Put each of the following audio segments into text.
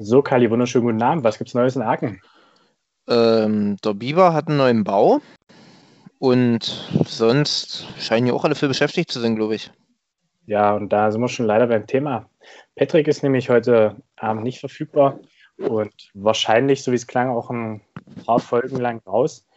So, Kali, wunderschönen guten Abend. Was gibt's Neues in Aachen? Ähm, der Biber hat einen neuen Bau und sonst scheinen ja auch alle für beschäftigt zu sein, glaube ich. Ja, und da sind wir schon leider beim Thema. Patrick ist nämlich heute Abend nicht verfügbar und wahrscheinlich, so wie es klang, auch ein paar Folgen lang raus.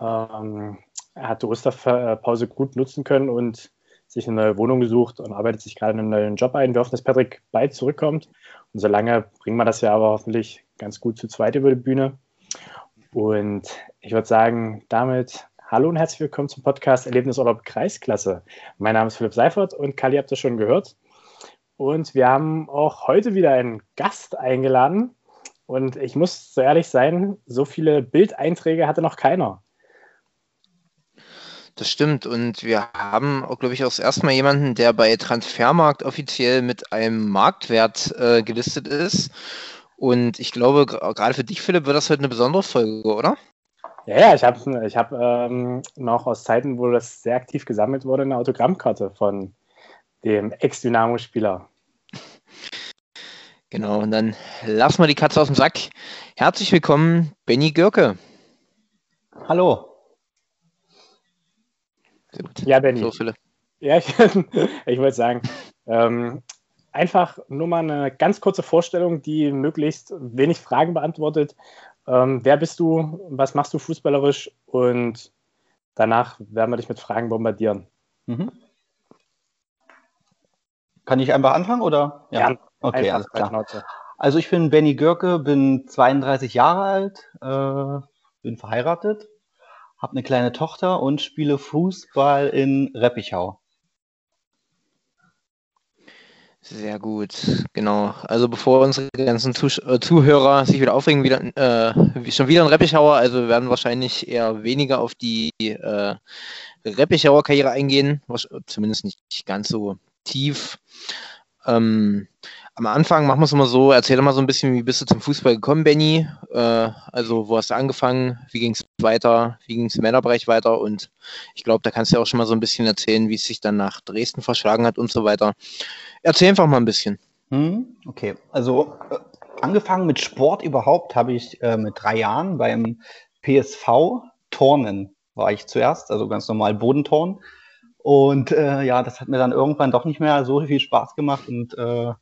Ähm, er hat die Osterpause gut nutzen können und sich eine neue Wohnung gesucht und arbeitet sich gerade einen neuen Job ein. Wir hoffen, dass Patrick bald zurückkommt. Und solange bringen wir das ja aber hoffentlich ganz gut zu zweit über die Bühne. Und ich würde sagen, damit hallo und herzlich willkommen zum Podcast Erlebnisurlaub Kreisklasse. Mein Name ist Philipp Seifert und Kali habt ihr schon gehört. Und wir haben auch heute wieder einen Gast eingeladen. Und ich muss so ehrlich sein, so viele Bildeinträge hatte noch keiner. Das stimmt. Und wir haben auch, glaube ich, auch das erste Mal jemanden, der bei Transfermarkt offiziell mit einem Marktwert äh, gelistet ist. Und ich glaube, gerade für dich, Philipp, wird das heute eine besondere Folge, oder? Ja, ja, ich habe ich hab, ähm, noch aus Zeiten, wo das sehr aktiv gesammelt wurde, eine Autogrammkarte von dem Ex-Dynamo-Spieler. Genau, und dann lassen wir die Katze aus dem Sack. Herzlich willkommen, Benny Görke. Hallo. Ja, Benny. So, Philipp. Ja, ich, ich wollte sagen, ähm, einfach nur mal eine ganz kurze Vorstellung, die möglichst wenig Fragen beantwortet. Ähm, wer bist du? Was machst du fußballerisch? Und danach werden wir dich mit Fragen bombardieren. Mhm. Kann ich einfach anfangen oder? Ja, ja okay, alles klar. Also ich bin Benny Görke, bin 32 Jahre alt, äh, bin verheiratet habe eine kleine Tochter und spiele Fußball in Reppichau. Sehr gut, genau. Also bevor unsere ganzen Zuh äh, Zuhörer sich wieder aufregen, wieder, äh, schon wieder ein Reppichauer, also wir werden wahrscheinlich eher weniger auf die äh, Reppichauer Karriere eingehen, zumindest nicht ganz so tief. Ähm, am Anfang machen wir es immer so, erzähl mal so ein bisschen, wie bist du zum Fußball gekommen, Benny? Äh, also, wo hast du angefangen? Wie ging es weiter? Wie ging es im Männerbereich weiter? Und ich glaube, da kannst du ja auch schon mal so ein bisschen erzählen, wie es sich dann nach Dresden verschlagen hat und so weiter. Erzähl einfach mal ein bisschen. Hm, okay, also äh, angefangen mit Sport überhaupt habe ich äh, mit drei Jahren beim PSV Turnen war ich zuerst, also ganz normal Bodenturnen. Und äh, ja, das hat mir dann irgendwann doch nicht mehr so viel Spaß gemacht und äh,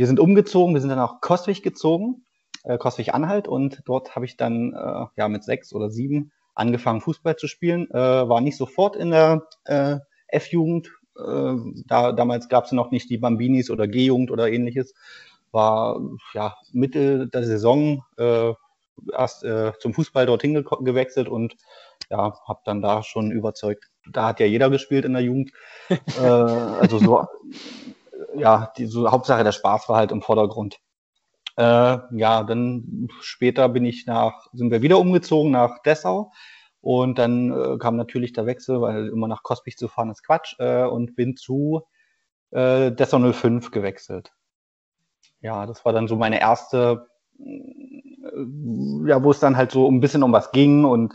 wir sind umgezogen, wir sind dann auch Kostwig gezogen, äh, Kostwig-Anhalt und dort habe ich dann äh, ja mit sechs oder sieben angefangen Fußball zu spielen. Äh, war nicht sofort in der äh, F-Jugend, äh, da, damals gab es noch nicht die Bambinis oder G-Jugend oder ähnliches. War ja Mitte der Saison äh, erst äh, zum Fußball dorthin ge gewechselt und ja, habe dann da schon überzeugt. Da hat ja jeder gespielt in der Jugend. äh, also so ja, die so, Hauptsache der Spaß war halt im Vordergrund. Äh, ja, dann später bin ich nach, sind wir wieder umgezogen nach Dessau. Und dann äh, kam natürlich der Wechsel, weil immer nach Kospich zu fahren ist Quatsch, äh, und bin zu äh, Dessau 05 gewechselt. Ja, das war dann so meine erste, äh, ja, wo es dann halt so ein bisschen um was ging und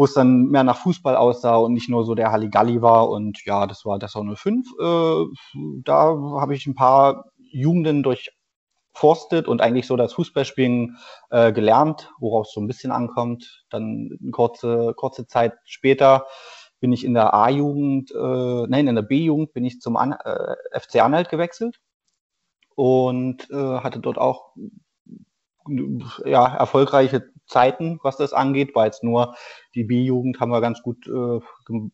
wo es dann mehr nach Fußball aussah und nicht nur so der Halligalli war. Und ja, das war das 05. Äh, da habe ich ein paar Jugenden durchforstet und eigentlich so das Fußballspielen äh, gelernt, worauf es so ein bisschen ankommt. Dann eine kurze, kurze Zeit später bin ich in der A-Jugend, äh, nein, in der B-Jugend bin ich zum An äh, FC Anhalt gewechselt und äh, hatte dort auch ja, erfolgreiche Zeiten, was das angeht, weil jetzt nur die B-Jugend haben wir ganz gut äh,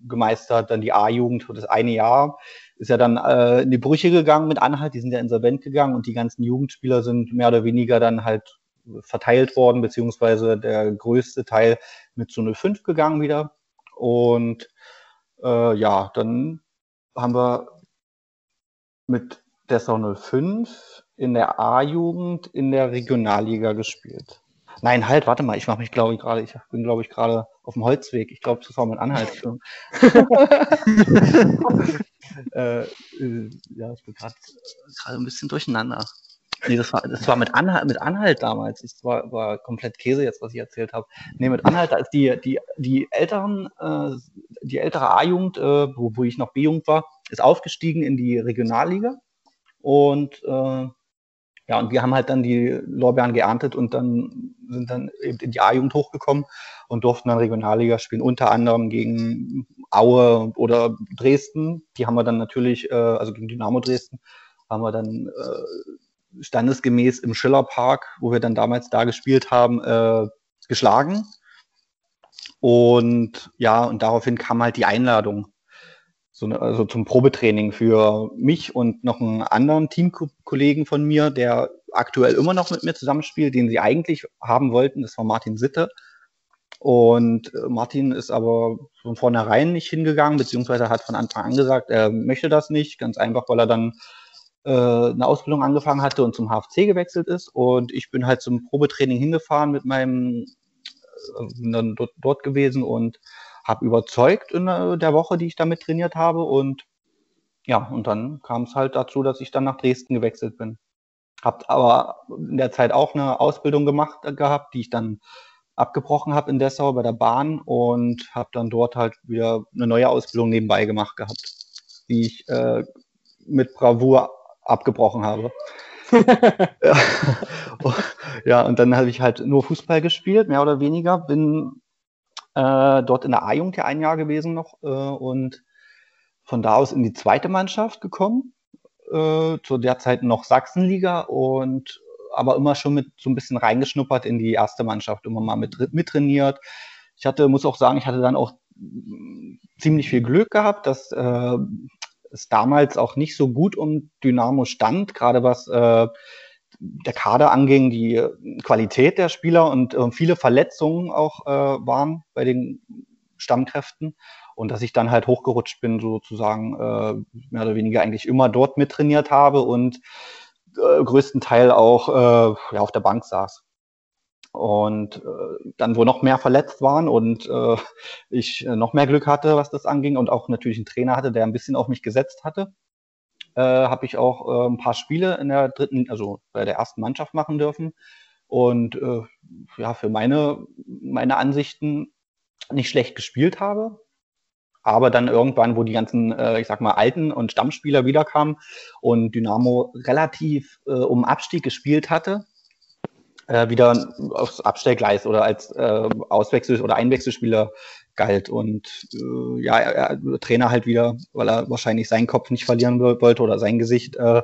gemeistert, dann die A-Jugend für das eine Jahr ist ja dann äh, in die Brüche gegangen mit Anhalt, die sind ja insolvent gegangen und die ganzen Jugendspieler sind mehr oder weniger dann halt verteilt worden, beziehungsweise der größte Teil mit zu 05 gegangen wieder. Und äh, ja, dann haben wir mit Dessau 05 in der A-Jugend in der Regionalliga gespielt. Nein, halt, warte mal, ich mache mich, glaube ich, gerade, ich bin, glaube ich, gerade auf dem Holzweg. Ich glaube, das war mein Anhalt schon. äh, äh, ja, ich bin gerade ein bisschen durcheinander. Nee, das war, das war mit, Anhalt, mit Anhalt damals. Das war, war komplett Käse jetzt, was ich erzählt habe. Nee, mit Anhalt, da ist die, die, die älteren, äh, die ältere A-Jugend, äh, wo, wo ich noch B-Jugend war, ist aufgestiegen in die Regionalliga. Und äh, Ja, und wir haben halt dann die Lorbeeren geerntet und dann sind dann eben in die A-Jugend hochgekommen und durften dann Regionalliga spielen, unter anderem gegen Aue oder Dresden. Die haben wir dann natürlich, äh, also gegen Dynamo Dresden, haben wir dann äh, standesgemäß im Schillerpark, wo wir dann damals da gespielt haben, äh, geschlagen. Und ja, und daraufhin kam halt die Einladung so also zum Probetraining für mich und noch einen anderen Teamkollegen von mir, der aktuell immer noch mit mir zusammenspielt, den sie eigentlich haben wollten. Das war Martin Sitte. Und äh, Martin ist aber von vornherein nicht hingegangen, beziehungsweise hat von Anfang an gesagt, er möchte das nicht, ganz einfach, weil er dann äh, eine Ausbildung angefangen hatte und zum HFC gewechselt ist. Und ich bin halt zum Probetraining hingefahren mit meinem, äh, dann dort, dort gewesen und habe überzeugt in äh, der Woche, die ich damit trainiert habe. Und ja, und dann kam es halt dazu, dass ich dann nach Dresden gewechselt bin. Hab aber in der Zeit auch eine Ausbildung gemacht äh, gehabt, die ich dann abgebrochen habe in Dessau bei der Bahn und habe dann dort halt wieder eine neue Ausbildung nebenbei gemacht gehabt, die ich äh, mit Bravour abgebrochen habe. ja, und dann habe ich halt nur Fußball gespielt, mehr oder weniger. Bin äh, dort in der A-Jugend ja ein Jahr gewesen noch äh, und von da aus in die zweite Mannschaft gekommen, äh, zu der Zeit noch Sachsenliga und aber immer schon mit so ein bisschen reingeschnuppert in die erste Mannschaft, immer mal mit, mittrainiert. Ich hatte, muss auch sagen, ich hatte dann auch ziemlich viel Glück gehabt, dass äh, es damals auch nicht so gut um Dynamo stand, gerade was äh, der Kader anging, die Qualität der Spieler und äh, viele Verletzungen auch äh, waren bei den Stammkräften und dass ich dann halt hochgerutscht bin, sozusagen äh, mehr oder weniger eigentlich immer dort mittrainiert habe und äh, größten Teil auch äh, ja, auf der Bank saß. Und äh, dann, wo noch mehr verletzt waren und äh, ich noch mehr Glück hatte, was das anging und auch natürlich einen Trainer hatte, der ein bisschen auf mich gesetzt hatte, äh, habe ich auch äh, ein paar Spiele in der dritten, also bei der ersten Mannschaft machen dürfen. Und äh, ja, für meine, meine Ansichten nicht schlecht gespielt habe. Aber dann irgendwann, wo die ganzen, äh, ich sag mal, alten und Stammspieler wiederkamen und Dynamo relativ äh, um Abstieg gespielt hatte, äh, wieder aufs Abstellgleis oder als äh, Auswechsel- oder Einwechselspieler galt. Und äh, ja, er, er, Trainer halt wieder, weil er wahrscheinlich seinen Kopf nicht verlieren wollte oder sein Gesicht äh,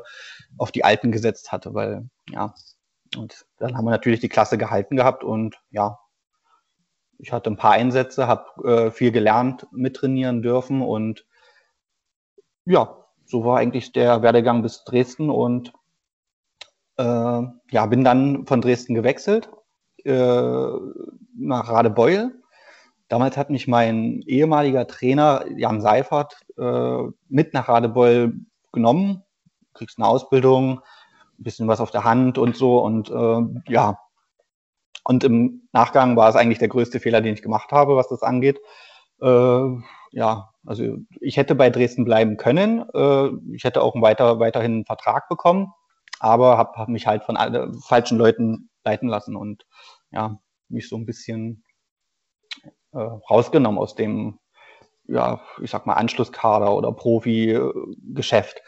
auf die Alten gesetzt hatte, weil ja, und dann haben wir natürlich die Klasse gehalten gehabt und ja, ich hatte ein paar Einsätze, habe äh, viel gelernt, mittrainieren dürfen und ja, so war eigentlich der Werdegang bis Dresden und äh, ja, bin dann von Dresden gewechselt äh, nach Radebeul Damals hat mich mein ehemaliger Trainer Jan Seifert äh, mit nach Radebeul genommen. Du kriegst eine Ausbildung, ein bisschen was auf der Hand und so und äh, ja. Und im Nachgang war es eigentlich der größte Fehler, den ich gemacht habe, was das angeht. Äh, ja, also ich hätte bei Dresden bleiben können. Äh, ich hätte auch weiter, weiterhin einen Vertrag bekommen, aber habe hab mich halt von falschen Leuten leiten lassen und ja, mich so ein bisschen äh, rausgenommen aus dem, ja, ich sag mal, Anschlusskader oder Profi-Geschäft.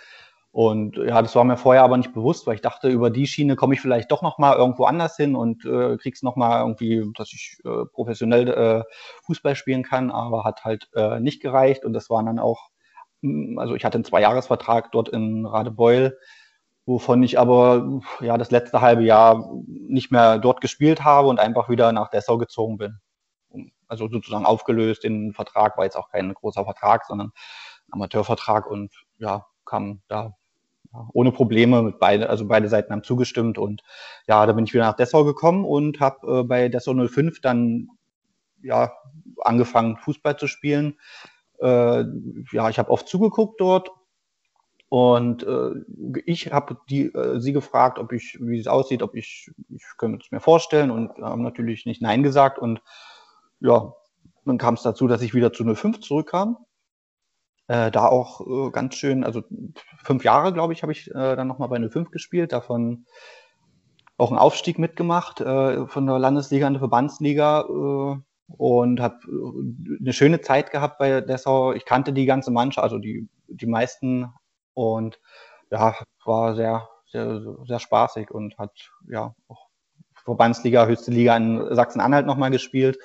Und ja, das war mir vorher aber nicht bewusst, weil ich dachte, über die Schiene komme ich vielleicht doch noch mal irgendwo anders hin und äh, krieg's noch mal irgendwie, dass ich äh, professionell äh, Fußball spielen kann, aber hat halt äh, nicht gereicht und das waren dann auch, hm, also ich hatte einen Zweijahresvertrag dort in Radebeul, wovon ich aber ja das letzte halbe Jahr nicht mehr dort gespielt habe und einfach wieder nach Dessau gezogen bin also sozusagen aufgelöst. Den Vertrag war jetzt auch kein großer Vertrag, sondern ein Amateurvertrag. Und ja, kam da ja, ohne Probleme mit beide, also beide Seiten haben zugestimmt. Und ja, da bin ich wieder nach Dessau gekommen und habe äh, bei Dessau 05 dann ja angefangen Fußball zu spielen. Äh, ja, ich habe oft zugeguckt dort. Und äh, ich habe äh, sie gefragt, ob ich, wie es aussieht, ob ich, ich könnte es mir vorstellen. Und haben natürlich nicht Nein gesagt. Und ja, dann kam es dazu, dass ich wieder zu 05 zurückkam. Äh, da auch äh, ganz schön, also fünf Jahre, glaube ich, habe ich äh, dann nochmal bei 05 gespielt, davon auch einen Aufstieg mitgemacht, äh, von der Landesliga in die Verbandsliga äh, und habe äh, eine schöne Zeit gehabt bei Dessau. Ich kannte die ganze Mannschaft, also die, die meisten und ja, war sehr, sehr, sehr spaßig und hat ja auch Verbandsliga, höchste Liga in Sachsen-Anhalt nochmal gespielt.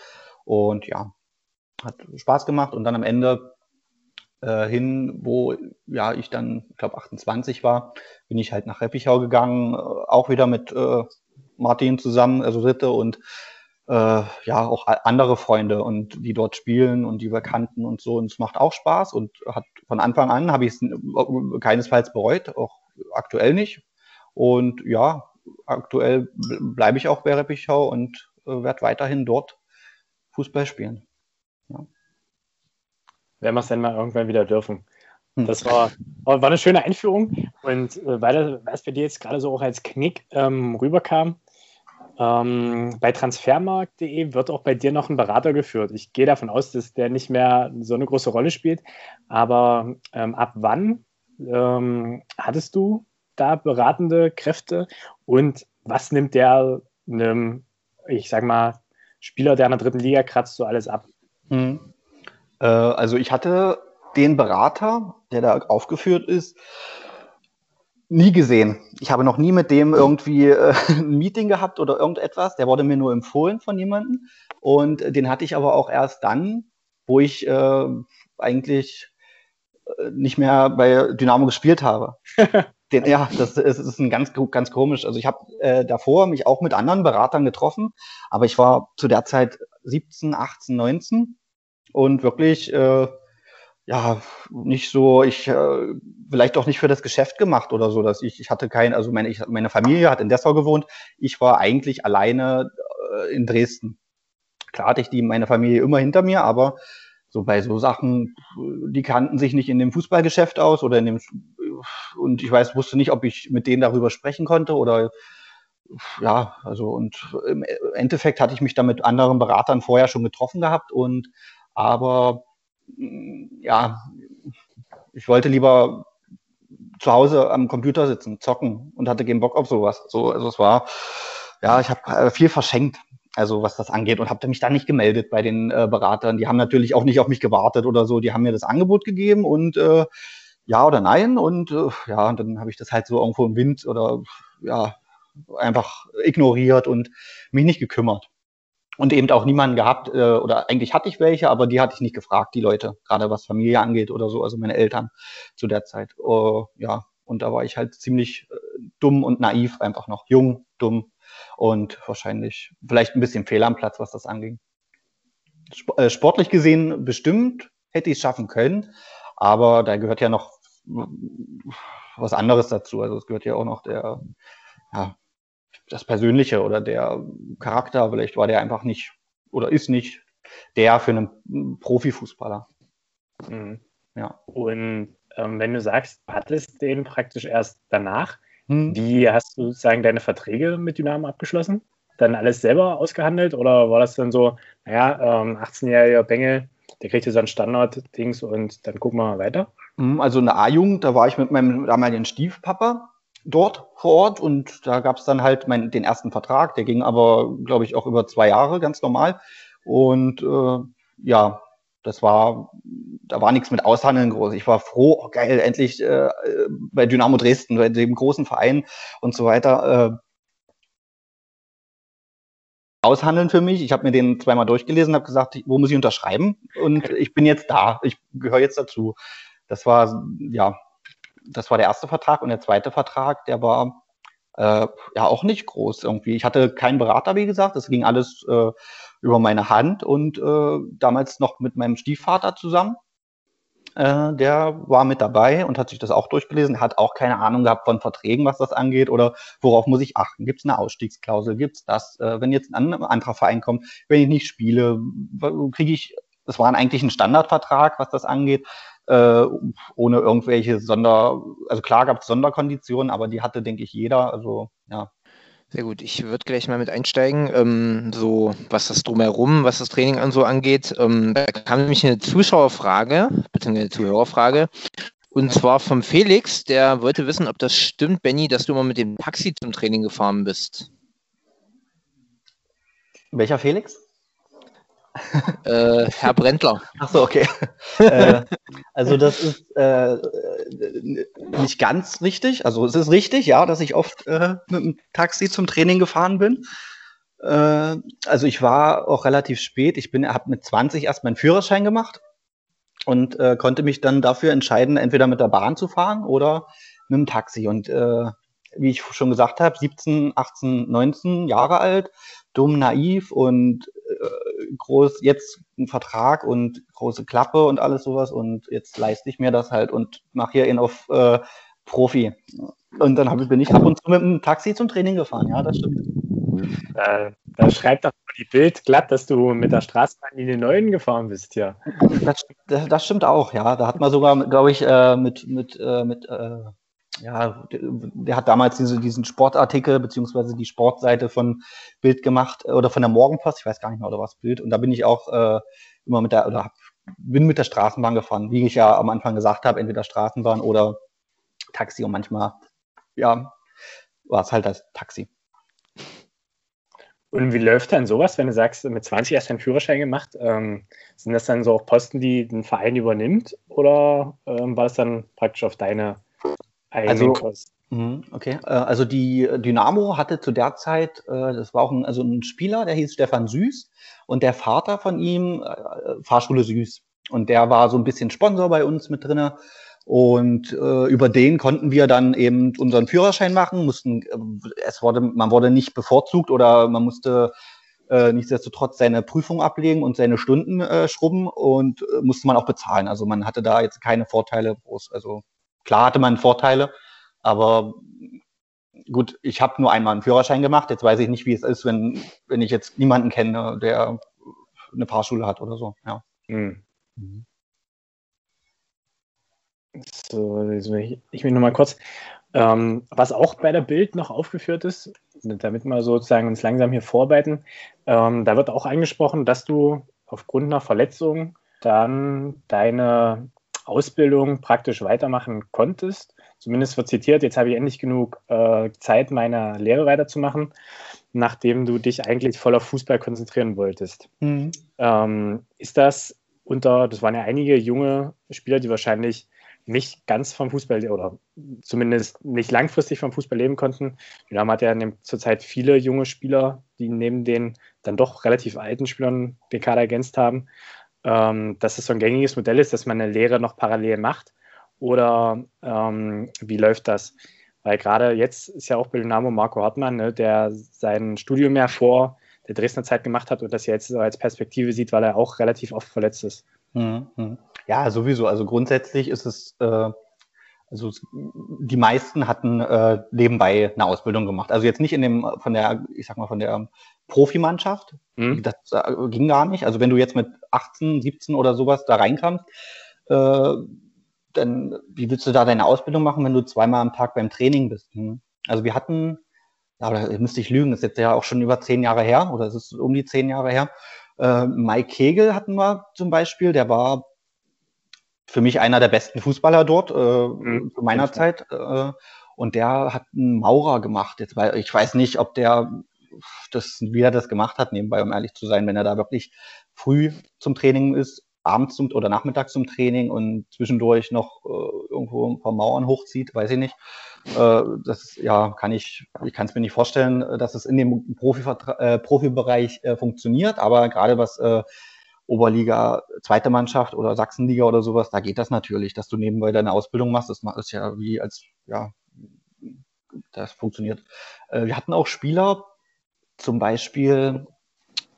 Und ja, hat Spaß gemacht. Und dann am Ende äh, hin, wo ja ich dann, ich glaube 28 war, bin ich halt nach Reppichau gegangen, äh, auch wieder mit äh, Martin zusammen, also Ritte und äh, ja auch andere Freunde und die dort spielen und die wir kannten und so. Und es macht auch Spaß und hat von Anfang an habe ich es keinesfalls bereut, auch aktuell nicht. Und ja, aktuell bleibe ich auch bei Reppichau und äh, werde weiterhin dort Fußball spielen. Ja. Werden wir es denn mal irgendwann wieder dürfen. Hm. Das war, war eine schöne Einführung. Und äh, weil es bei dir jetzt gerade so auch als Knick ähm, rüberkam, ähm, bei transfermarkt.de wird auch bei dir noch ein Berater geführt. Ich gehe davon aus, dass der nicht mehr so eine große Rolle spielt. Aber ähm, ab wann ähm, hattest du da beratende Kräfte und was nimmt der einem, ich sag mal, Spieler, der in der dritten Liga kratzt, so alles ab? Hm. Äh, also ich hatte den Berater, der da aufgeführt ist, nie gesehen. Ich habe noch nie mit dem irgendwie äh, ein Meeting gehabt oder irgendetwas. Der wurde mir nur empfohlen von jemandem. Und den hatte ich aber auch erst dann, wo ich äh, eigentlich äh, nicht mehr bei Dynamo gespielt habe. Den, ja, das ist, ist ein ganz, ganz komisch. Also ich habe äh, davor mich auch mit anderen Beratern getroffen, aber ich war zu der Zeit 17, 18, 19 und wirklich äh, ja nicht so, ich äh, vielleicht auch nicht für das Geschäft gemacht oder so, dass ich, ich hatte kein, also meine, ich, meine Familie hat in Dessau gewohnt, ich war eigentlich alleine äh, in Dresden. Klar hatte ich die meine Familie immer hinter mir, aber so bei so Sachen, die kannten sich nicht in dem Fußballgeschäft aus oder in dem und ich weiß, wusste nicht, ob ich mit denen darüber sprechen konnte oder ja, also und im Endeffekt hatte ich mich da mit anderen Beratern vorher schon getroffen gehabt und aber ja, ich wollte lieber zu Hause am Computer sitzen, zocken und hatte keinen Bock auf sowas. So, also es war, ja, ich habe äh, viel verschenkt, also was das angeht und habe mich da nicht gemeldet bei den äh, Beratern. Die haben natürlich auch nicht auf mich gewartet oder so. Die haben mir das Angebot gegeben und äh, ja oder nein und äh, ja, und dann habe ich das halt so irgendwo im Wind oder ja einfach ignoriert und mich nicht gekümmert. Und eben auch niemanden gehabt, äh, oder eigentlich hatte ich welche, aber die hatte ich nicht gefragt, die Leute, gerade was Familie angeht oder so, also meine Eltern zu der Zeit. Uh, ja, und da war ich halt ziemlich äh, dumm und naiv, einfach noch jung, dumm und wahrscheinlich vielleicht ein bisschen fehl am Platz, was das anging. Äh, sportlich gesehen bestimmt hätte ich es schaffen können, aber da gehört ja noch was anderes dazu. Also es gehört ja auch noch der, ja, das Persönliche oder der Charakter. Vielleicht war der einfach nicht oder ist nicht der für einen Profifußballer. Mhm. Ja. Und ähm, wenn du sagst, hattest den praktisch erst danach, hm. wie hast du sozusagen deine Verträge mit Dynamo abgeschlossen? Dann alles selber ausgehandelt oder war das dann so, naja, ähm, 18-jähriger Bengel, der kriegt jetzt so ein Standard-Dings und dann gucken wir mal weiter? Hm, also eine A-Jugend, da war ich mit meinem damaligen Stiefpapa dort vor Ort und da gab es dann halt mein, den ersten Vertrag, der ging aber, glaube ich, auch über zwei Jahre ganz normal. Und äh, ja, das war, da war nichts mit Aushandeln groß. Ich war froh, oh geil, endlich äh, bei Dynamo Dresden, bei dem großen Verein und so weiter. Äh, aushandeln für mich. Ich habe mir den zweimal durchgelesen, habe gesagt, wo muss ich unterschreiben? Und ich bin jetzt da. Ich gehöre jetzt dazu. Das war, ja, das war der erste Vertrag und der zweite Vertrag, der war äh, ja auch nicht groß irgendwie. Ich hatte keinen Berater, wie gesagt, das ging alles äh, über meine Hand und äh, damals noch mit meinem Stiefvater zusammen. Äh, der war mit dabei und hat sich das auch durchgelesen, hat auch keine Ahnung gehabt von Verträgen, was das angeht oder worauf muss ich achten. Gibt es eine Ausstiegsklausel? Gibt es das? Äh, wenn jetzt ein anderer Verein kommt, wenn ich nicht spiele, kriege ich, das war eigentlich ein Standardvertrag, was das angeht äh, ohne irgendwelche Sonder, also klar gab es Sonderkonditionen, aber die hatte, denke ich, jeder. Also ja. Sehr gut, ich würde gleich mal mit einsteigen, ähm, so was das drumherum, was das Training an so angeht. Ähm, da kam nämlich eine Zuschauerfrage, beziehungsweise eine Zuhörerfrage. Und zwar vom Felix, der wollte wissen, ob das stimmt, Benny, dass du mal mit dem Taxi zum Training gefahren bist. Welcher Felix? Äh, Herr Brendler. Ach so, okay. äh, also das ist äh, nicht ganz richtig. Also es ist richtig, ja, dass ich oft äh, mit dem Taxi zum Training gefahren bin. Äh, also ich war auch relativ spät. Ich bin, habe mit 20 erst meinen Führerschein gemacht und äh, konnte mich dann dafür entscheiden, entweder mit der Bahn zu fahren oder mit dem Taxi. Und wie ich schon gesagt habe, 17, 18, 19 Jahre alt, dumm, naiv und groß, jetzt ein Vertrag und große Klappe und alles sowas und jetzt leiste ich mir das halt und mache hier ihn auf äh, Profi. Und dann hab, bin ich ab und zu mit dem Taxi zum Training gefahren, ja, das stimmt. Da, da schreibt doch die Bild glatt, dass du mit der Straßenbahnlinie 9 gefahren bist, ja. Das, das, das stimmt auch, ja. Da hat man sogar, glaube ich, äh, mit, mit, äh, mit äh, ja, der, hat damals diese, diesen Sportartikel beziehungsweise die Sportseite von Bild gemacht äh, oder von der Morgenpost, ich weiß gar nicht mehr, oder was Bild. Und da bin ich auch äh, immer mit der, oder hab, bin mit der Straßenbahn gefahren, wie ich ja am Anfang gesagt habe, entweder Straßenbahn oder Taxi und manchmal, ja, war es halt das Taxi. Und wie läuft dann sowas, wenn du sagst, mit 20 erst deinen Führerschein gemacht? Ähm, sind das dann so auch Posten, die ein Verein übernimmt? Oder ähm, war das dann praktisch auf deine Also, Kosten? Mhm, Okay, äh, also die Dynamo hatte zu der Zeit, äh, das war auch ein, also ein Spieler, der hieß Stefan Süß und der Vater von ihm, äh, Fahrschule Süß. Und der war so ein bisschen Sponsor bei uns mit drinne. Und äh, über den konnten wir dann eben unseren Führerschein machen, mussten, es wurde, man wurde nicht bevorzugt oder man musste äh, nichtsdestotrotz seine Prüfung ablegen und seine Stunden äh, schrubben und äh, musste man auch bezahlen. Also man hatte da jetzt keine Vorteile groß. Also klar hatte man Vorteile, aber gut, ich habe nur einmal einen Führerschein gemacht. Jetzt weiß ich nicht, wie es ist, wenn, wenn ich jetzt niemanden kenne, der eine Fahrschule hat oder so. Ja. Hm. So, jetzt will ich, will nur mal kurz, ähm, was auch bei der Bild noch aufgeführt ist, damit wir sozusagen uns langsam hier vorarbeiten, ähm, da wird auch angesprochen, dass du aufgrund einer Verletzung dann deine Ausbildung praktisch weitermachen konntest. Zumindest wird zitiert, jetzt habe ich endlich genug äh, Zeit, meine Lehre weiterzumachen, nachdem du dich eigentlich voll auf Fußball konzentrieren wolltest. Mhm. Ähm, ist das unter, das waren ja einige junge Spieler, die wahrscheinlich nicht ganz vom Fußball oder zumindest nicht langfristig vom Fußball leben konnten. Dynamo hat ja zurzeit viele junge Spieler, die neben den dann doch relativ alten Spielern den Kader ergänzt haben. Ähm, dass es so ein gängiges Modell ist, dass man eine Lehre noch parallel macht? Oder ähm, wie läuft das? Weil gerade jetzt ist ja auch bei Dynamo Marco Hartmann, ne, der sein Studium ja vor der Dresdner Zeit gemacht hat und das jetzt als Perspektive sieht, weil er auch relativ oft verletzt ist. Mhm. mhm. Ja, sowieso. Also grundsätzlich ist es, äh, also die meisten hatten äh, nebenbei eine Ausbildung gemacht. Also jetzt nicht in dem von der, ich sag mal von der Profimannschaft. Mhm. Das äh, ging gar nicht. Also wenn du jetzt mit 18, 17 oder sowas da reinkamst, äh, dann wie willst du da deine Ausbildung machen, wenn du zweimal am Tag beim Training bist? Hm? Also wir hatten, aber da müsste ich lügen, das ist jetzt ja auch schon über zehn Jahre her oder es ist um die zehn Jahre her. Äh, Mike Kegel hatten wir zum Beispiel, der war für mich einer der besten Fußballer dort äh, Mhm. zu meiner. Zeit. Äh, und der hat einen Maurer gemacht. Jetzt, weil ich weiß nicht, ob der das, wie er das gemacht hat, nebenbei, um ehrlich zu sein, wenn er da wirklich früh zum Training ist, abends zum, oder nachmittags zum Training und zwischendurch noch äh, irgendwo ein paar Mauern hochzieht, weiß ich nicht. Äh, das ja kann ich, ich kann es mir nicht vorstellen, dass es in dem Profi äh, Profibereich äh, funktioniert, aber gerade was äh, Oberliga, zweite Mannschaft oder Sachsenliga oder sowas, da geht das natürlich, dass du nebenbei deine Ausbildung machst. Das ist ja wie als, ja, das funktioniert. Äh, wir hatten auch Spieler, zum Beispiel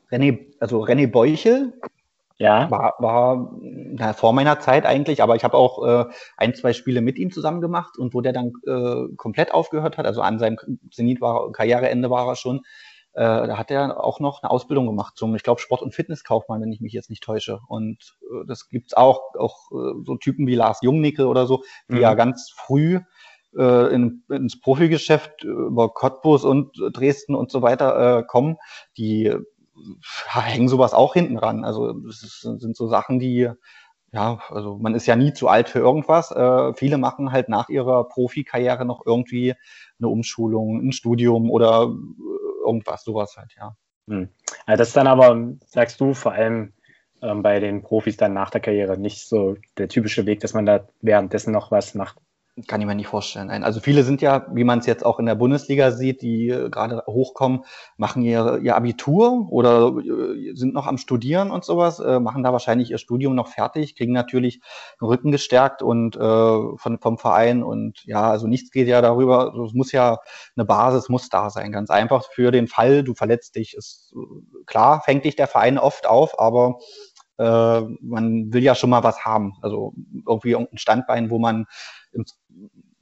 René, also René Beuchel, Ja. war, war na, vor meiner Zeit eigentlich, aber ich habe auch äh, ein, zwei Spiele mit ihm zusammen gemacht und wo der dann äh, komplett aufgehört hat, also an seinem Zenit war Karriereende war er schon, äh, da hat er auch noch eine Ausbildung gemacht zum, ich glaube, Sport- und Fitnesskaufmann, wenn ich mich jetzt nicht täusche. Und äh, das gibt's auch, auch äh, so Typen wie Lars Jungnickel oder so, die Mhm. ja ganz früh äh, in, ins Profigeschäft äh, über Cottbus und Dresden und so weiter äh, kommen, die äh, hängen sowas auch hinten ran. Also das ist, sind so Sachen, die ja, also man ist ja nie zu alt für irgendwas. Äh, viele machen halt nach ihrer Profikarriere noch irgendwie eine Umschulung, ein Studium oder äh, irgendwas, sowas halt, ja. Hm. Also das ist dann aber, sagst du, vor allem ähm, bei den Profis dann nach der Karriere nicht so der typische Weg, dass man da währenddessen noch was macht. Kann ich mir nicht vorstellen. Nein. Also viele sind ja, wie man es jetzt auch in der Bundesliga sieht, die äh, gerade hochkommen, machen ihr, ihr Abitur oder äh, sind noch am Studieren und sowas, äh, machen da wahrscheinlich ihr Studium noch fertig, kriegen natürlich den Rücken gestärkt und äh, von, vom Verein und ja, also nichts geht ja darüber. Also es muss ja eine Basis muss da sein, ganz einfach für den Fall, du verletzt dich. Ist äh, klar, fängt dich der Verein oft auf, aber äh, man will ja schon mal was haben. Also irgendwie irgendein Standbein, wo man im,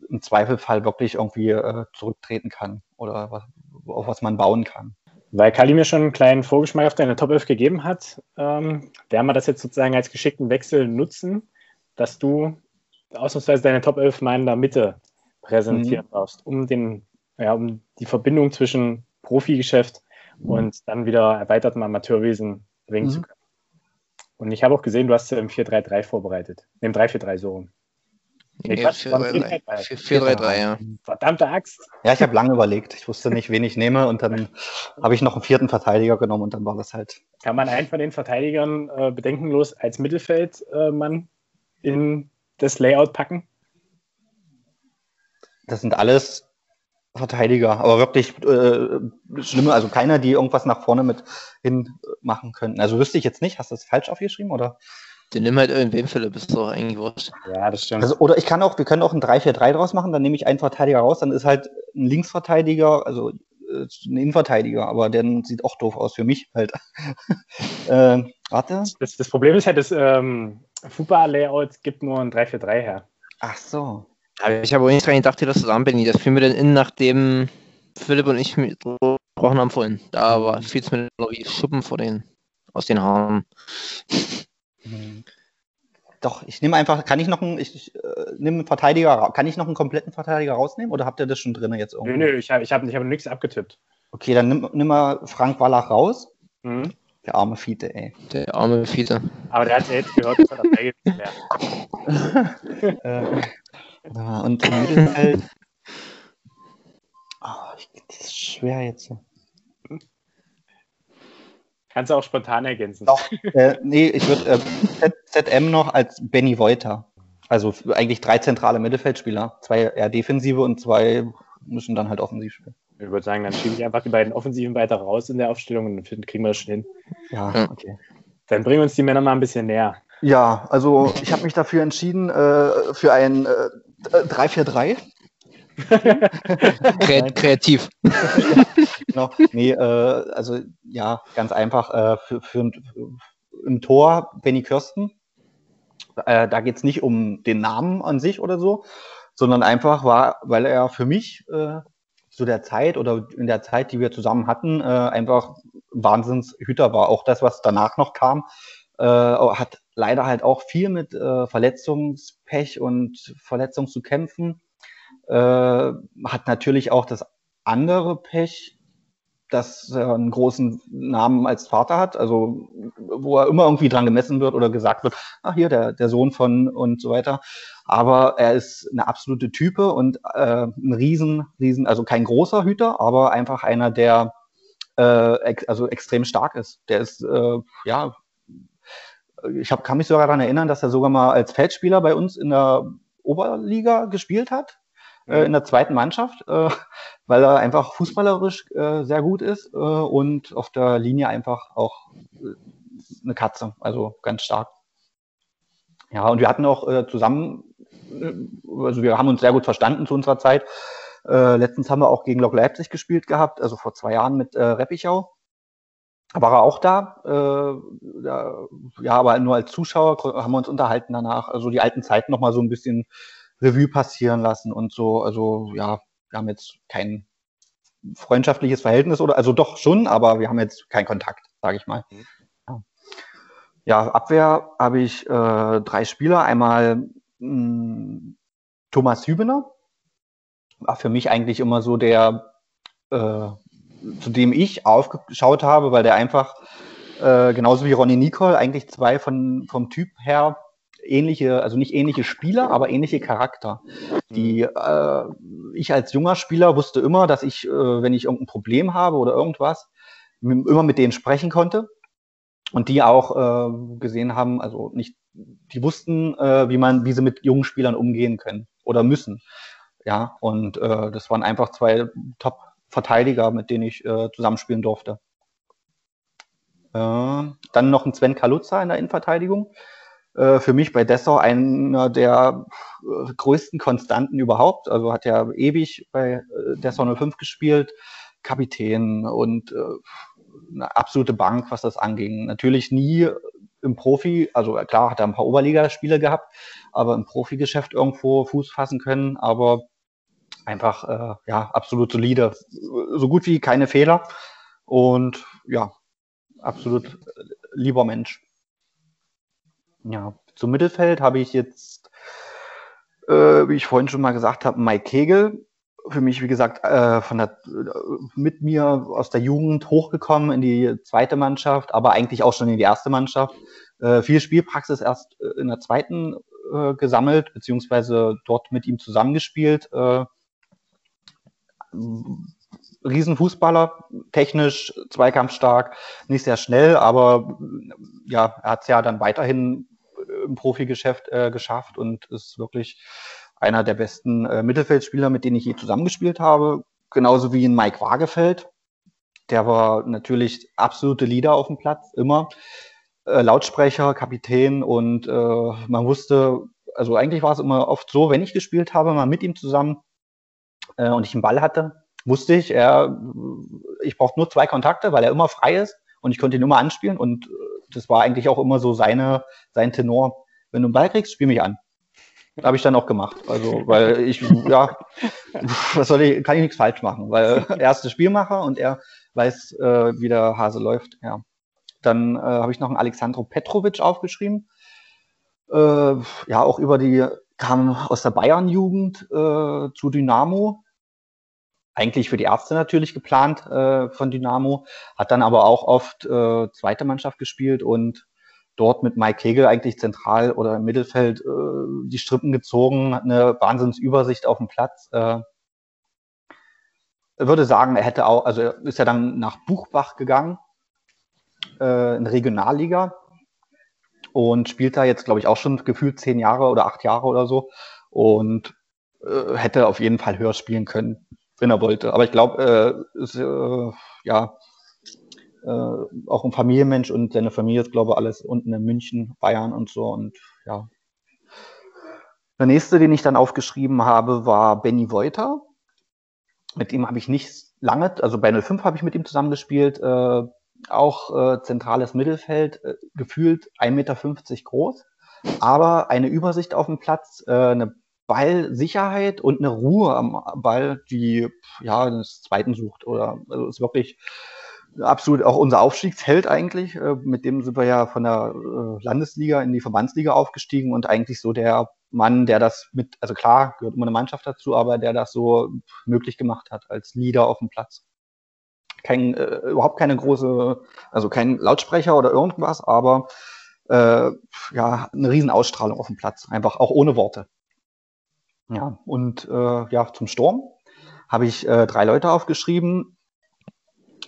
im Zweifelfall wirklich irgendwie äh, zurücktreten kann oder was, auf was man bauen kann. Weil Kali mir schon einen kleinen Vorgeschmack auf deine Top 11 gegeben hat, ähm, werden wir das jetzt sozusagen als geschickten Wechsel nutzen, dass du ausnahmsweise deine Top 11 mal in der Mitte präsentieren mhm. darfst, um, den, ja, um die Verbindung zwischen Profigeschäft mhm. und dann wieder erweitertem Amateurwesen bringen mhm. zu können. Und ich habe auch gesehen, du hast ja im 4-3-3 vorbereitet. Im 3-4-3 so rum. Nee, 4-3-3, ja. Verdammte Axt. Ja, ich habe lange überlegt. Ich wusste nicht, wen ich nehme und dann habe ich noch einen vierten Verteidiger genommen und dann war das halt. Kann man einen von den Verteidigern äh, bedenkenlos als Mittelfeldmann äh, in das Layout packen? Das sind alles Verteidiger, aber wirklich äh, schlimme, also keiner, die irgendwas nach vorne mit hin machen könnten. Also wüsste ich jetzt nicht, hast du das falsch aufgeschrieben oder? Den nimm halt irgendwem, Philipp, ist doch eigentlich wurscht. Ja, das stimmt. Also, oder ich kann auch, wir können auch ein 3-4-3 draus machen, dann nehme ich einen Verteidiger raus, dann ist halt ein Linksverteidiger, also äh, ein Innenverteidiger, aber der sieht auch doof aus für mich halt. äh, warte. Das, das, Problem ist halt, das ähm, Fußball-Layout gibt nur ein 3-4-3 her. Ach so. Aber ich habe auch nicht dran gedacht, dir das zusammen, Benny. Das fiel mir dann in, nachdem Philipp und ich gesprochen haben vorhin. Da fiel es mir wie Schuppen vor den, aus den Haaren. Doch, ich nehme einfach, kann ich noch einen, ich, ich äh, nehme einen Verteidiger, kann ich noch einen kompletten Verteidiger rausnehmen oder habt ihr das schon drin jetzt irgendwo? Nö, nö, ich habe ich hab, ich hab nichts abgetippt. Okay, dann nimm, nimm mal Frank Wallach raus. Mhm. Der arme Fiete, ey. Der arme Fiete. Aber der hat ja jetzt gehört, dass er das mehr. äh, und im Mittelfeld. Oh, das ist schwer jetzt. Kannst du auch spontan ergänzen. Doch, äh, nee, ich würde äh, ZM noch als Benny Wolter. Also eigentlich drei zentrale Mittelfeldspieler. Zwei eher defensive und zwei müssen dann halt offensiv spielen. Ich würde sagen, dann schiebe ich einfach die beiden Offensiven weiter raus in der Aufstellung und dann kriegen wir das schon hin. Ja, okay. Dann bringen wir uns die Männer mal ein bisschen näher. Ja, also ich habe mich dafür entschieden, äh, für ein äh, 3-4-3. Kreativ. genau. Nee, äh, also ja, ganz einfach. Äh, für, für, Im Tor Benny Kirsten. Äh, da geht es nicht um den Namen an sich oder so, sondern einfach war, weil er für mich äh, zu der Zeit oder in der Zeit, die wir zusammen hatten, äh, einfach Wahnsinnshüter war. Auch das, was danach noch kam, äh, hat leider halt auch viel mit Verletzungspech und Verletzung zu kämpfen äh, hat natürlich auch das andere Pech, dass er einen großen Namen als Vater hat, also wo er immer irgendwie dran gemessen wird oder gesagt wird, ach hier, der, der Sohn von und so weiter. Aber er ist eine absolute Type und äh, ein riesen, riesen, also kein großer Hüter, aber einfach einer, der äh, ex also extrem stark ist. Der ist, äh, ja, ich hab, kann mich sogar daran erinnern, dass er sogar mal als Feldspieler bei uns in der Oberliga gespielt hat äh, in der zweiten Mannschaft, äh, weil er einfach fußballerisch äh, sehr gut ist äh, und auf der Linie einfach auch äh, eine Katze, also ganz stark. Ja, und wir hatten auch äh, zusammen, äh, also wir haben uns sehr gut verstanden zu unserer Zeit. Äh, letztens haben wir auch gegen Lok Leipzig gespielt gehabt, also vor zwei Jahren mit äh, Reppichau. War er auch da, äh, da, ja, aber nur als Zuschauer haben wir uns unterhalten danach, also die alten Zeiten nochmal so ein bisschen Revue passieren lassen und so. Also ja, wir haben jetzt kein freundschaftliches Verhältnis oder also doch schon, aber wir haben jetzt keinen Kontakt, sage ich mal. Mhm. Ja. ja. Abwehr habe ich äh, drei Spieler. Einmal mh, hm, Thomas Hübener, war für mich eigentlich immer so der, äh, zu dem ich aufgeschaut habe, weil der einfach äh, genauso wie Ronny Nicole eigentlich zwei von vom Typ her ähnliche, also nicht ähnliche Spieler, aber ähnliche Charakter. Die mhm. äh, ich als junger Spieler wusste immer, dass ich, äh, wenn ich irgendein Problem habe oder irgendwas, immer mit denen sprechen konnte und die auch äh, gesehen haben, also nicht, die wussten, äh, wie man, wie sie mit jungen Spielern umgehen können oder müssen. Ja, und äh, das waren einfach zwei Top-Verteidiger, mit denen ich äh, zusammenspielen durfte. Äh, dann noch ein Sven Kaluza in der Innenverteidigung. Äh, für mich bei Dessau einer der äh, größten Konstanten überhaupt. Also hat er ewig bei äh, Dessau 05 gespielt, Kapitän und eine absolute Bank, was das anging. Natürlich nie im Profi, also klar hat er ein paar Oberligaspiele gehabt, aber im Profigeschäft irgendwo Fuß fassen können, aber einfach äh, ja absolut solide, so gut wie keine Fehler und ja absolut lieber Mensch. Ja, zum Mittelfeld habe ich jetzt, äh, wie ich vorhin schon mal gesagt habe, Mike Kegel. Für mich, wie gesagt, äh, von der, mit mir aus der Jugend hochgekommen in die zweite Mannschaft, aber eigentlich auch schon in die erste Mannschaft. Äh, viel Spielpraxis erst äh, in der zweiten äh, gesammelt, beziehungsweise dort mit ihm zusammengespielt. Äh, Riesenfußballer, technisch, zweikampfstark, nicht sehr schnell, aber ja, er hat es ja dann weiterhin im Profigeschäft äh, geschafft und ist wirklich einer der besten äh, Mittelfeldspieler, mit denen ich je zusammengespielt habe. Genauso wie in Mike Wagefeld. Der war natürlich absolute Leader auf dem Platz, immer. Äh, Lautsprecher, Kapitän und äh, man wusste, also eigentlich war es immer oft so, wenn ich gespielt habe, mal mit ihm zusammen äh, und ich einen Ball hatte, wusste ich, er, ich brauchte nur zwei Kontakte, weil er immer frei ist und ich konnte ihn immer anspielen und äh, das war eigentlich auch immer so seine, sein Tenor. Wenn du einen Ball kriegst, spiel mich an. Habe ich dann auch gemacht. Also, weil ich, ja, was soll ich, kann ich nichts falsch machen, weil er ist der Spielmacher und er weiß, äh, wie der Hase läuft. Ja. Dann äh, habe ich noch einen Alexandro Petrovic aufgeschrieben. Äh, ja, auch über die, kam aus der Bayern-Jugend äh, zu Dynamo, eigentlich für die Ärzte natürlich geplant äh, von Dynamo, hat dann aber auch oft äh, zweite Mannschaft gespielt und dort mit Mike Kegel eigentlich zentral oder im Mittelfeld äh, die Strippen gezogen, hat eine Wahnsinnsübersicht auf dem Platz. Äh, würde sagen, er hätte auch, also ist ja dann nach Buchbach gegangen, äh, in Regionalliga und spielt da jetzt, glaube ich, auch schon gefühlt zehn Jahre oder acht Jahre oder so und äh, hätte auf jeden Fall höher spielen können wenn er wollte. Aber ich glaube, äh, äh, ja äh, auch ein Familienmensch und seine Familie ist, glaube ich, alles unten in München, Bayern und so. Und ja. Der nächste, den ich dann aufgeschrieben habe, war Benny Wolter. Mit ihm habe ich nicht lange, also bei 05 habe ich mit ihm zusammengespielt. Äh, auch äh, zentrales Mittelfeld, äh, gefühlt 1,50 Meter groß, aber eine Übersicht auf dem Platz, äh, eine Ballsicherheit und eine Ruhe am Ball, die ja des Zweiten sucht. Oder also ist wirklich absolut auch unser Aufstiegsheld eigentlich. Äh, mit dem sind wir ja von der äh, Landesliga in die Verbandsliga aufgestiegen und eigentlich so der Mann, der das mit, also klar, gehört immer eine Mannschaft dazu, aber der das so möglich gemacht hat als Leader auf dem Platz. Kein, äh, überhaupt keine große, also kein Lautsprecher oder irgendwas, aber äh, ja, eine Riesenausstrahlung auf dem Platz, einfach auch ohne Worte. Ja, und äh, ja, zum Sturm habe ich äh, drei Leute aufgeschrieben.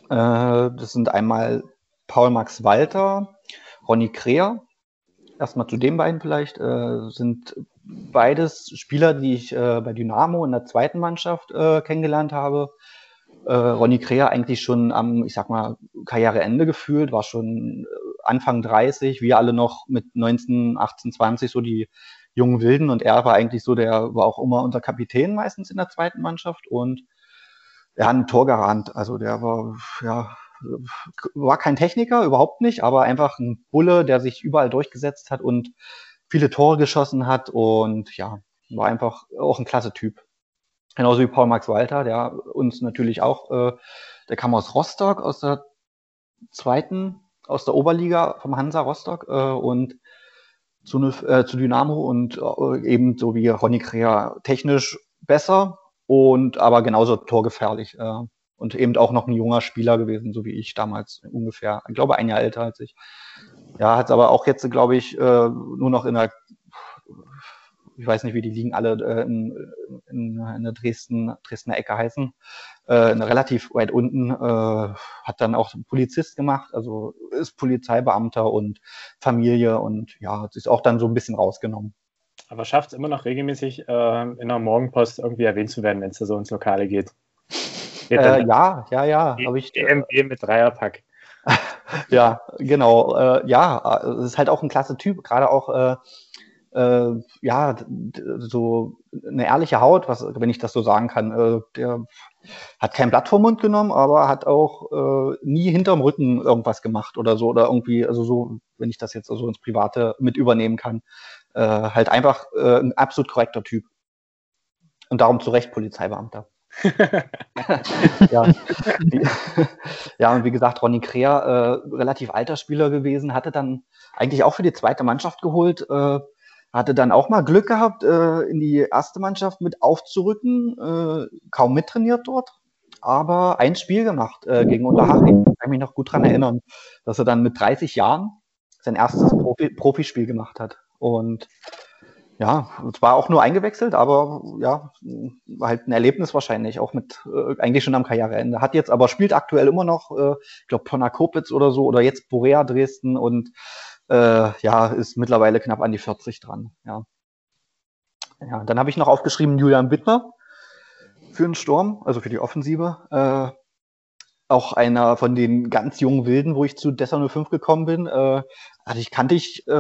Äh, das sind einmal Paul Max Walter, Ronny Kreher. Erstmal zu den beiden vielleicht. Äh, sind beides Spieler, die ich äh, bei Dynamo in der zweiten Mannschaft äh, kennengelernt habe. Ronny Kreher eigentlich schon am, ich sag mal, Karriereende gefühlt, war schon Anfang 30, wir alle noch mit 19, 18, 20 so die jungen Wilden und er war eigentlich so, der war auch immer unser Kapitän meistens in der zweiten Mannschaft und er hat ein Tor gerannt. Also der war, ja, war kein Techniker, überhaupt nicht, aber einfach ein Bulle, der sich überall durchgesetzt hat und viele Tore geschossen hat und ja, war einfach auch ein klasse Typ. Genauso wie Paul Max Walter, der uns natürlich auch, äh, der kam aus Rostock, aus der zweiten, aus der Oberliga vom Hansa Rostock äh, und zu, äh, zu Dynamo und äh, eben so wie Ronny Krea technisch besser und aber genauso torgefährlich. Äh, und eben auch noch ein junger Spieler gewesen, so wie ich damals ungefähr. Ich glaube, ein Jahr älter als ich. Ja, hat aber auch jetzt, glaube ich, äh, nur noch in der ich weiß nicht, wie die liegen alle äh, in, in, in der Dresden, Dresdner Ecke heißen, äh, relativ weit unten, äh, hat dann auch Polizist gemacht, also ist Polizeibeamter und Familie und ja, ist auch dann so ein bisschen rausgenommen. Aber schafft es immer noch regelmäßig äh, in der Morgenpost irgendwie erwähnt zu werden, wenn es da so ins Lokale geht. Äh, ja, ja, ja. Habe ich. DMB mit Dreierpack. ja, genau. Äh, ja, es ist halt auch ein klasse Typ, gerade auch äh, ja, so eine ehrliche Haut, was, wenn ich das so sagen kann. Äh, der hat kein Blatt vom Mund genommen, aber hat auch äh, nie hinterm Rücken irgendwas gemacht oder so oder irgendwie, also so, wenn ich das jetzt so also ins Private mit übernehmen kann. Äh, halt einfach äh, ein absolut korrekter Typ. Und darum zu Recht Polizeibeamter. ja. ja, und wie gesagt, Ronny Kreher, äh, relativ alter Spieler gewesen, hatte dann eigentlich auch für die zweite Mannschaft geholt, äh, hatte dann auch mal Glück gehabt, äh, in die erste Mannschaft mit aufzurücken, äh, kaum mittrainiert dort, aber ein Spiel gemacht äh, gegen Unterhaching. Kann ich mich noch gut dran erinnern, dass er dann mit 30 Jahren sein erstes Profi Profispiel gemacht hat. Und ja, es war auch nur eingewechselt, aber ja, halt ein Erlebnis wahrscheinlich, auch mit äh, eigentlich schon am Karriereende. Hat jetzt aber spielt aktuell immer noch, äh, ich glaube, Ponakopitz oder so, oder jetzt Borea Dresden und äh, ja, ist mittlerweile knapp an die 40 dran. Ja, ja dann habe ich noch aufgeschrieben Julian Bittner für den Sturm, also für die Offensive. Äh, auch einer von den ganz jungen Wilden, wo ich zu Dessa 05 gekommen bin. Äh, also ich kannte ich äh,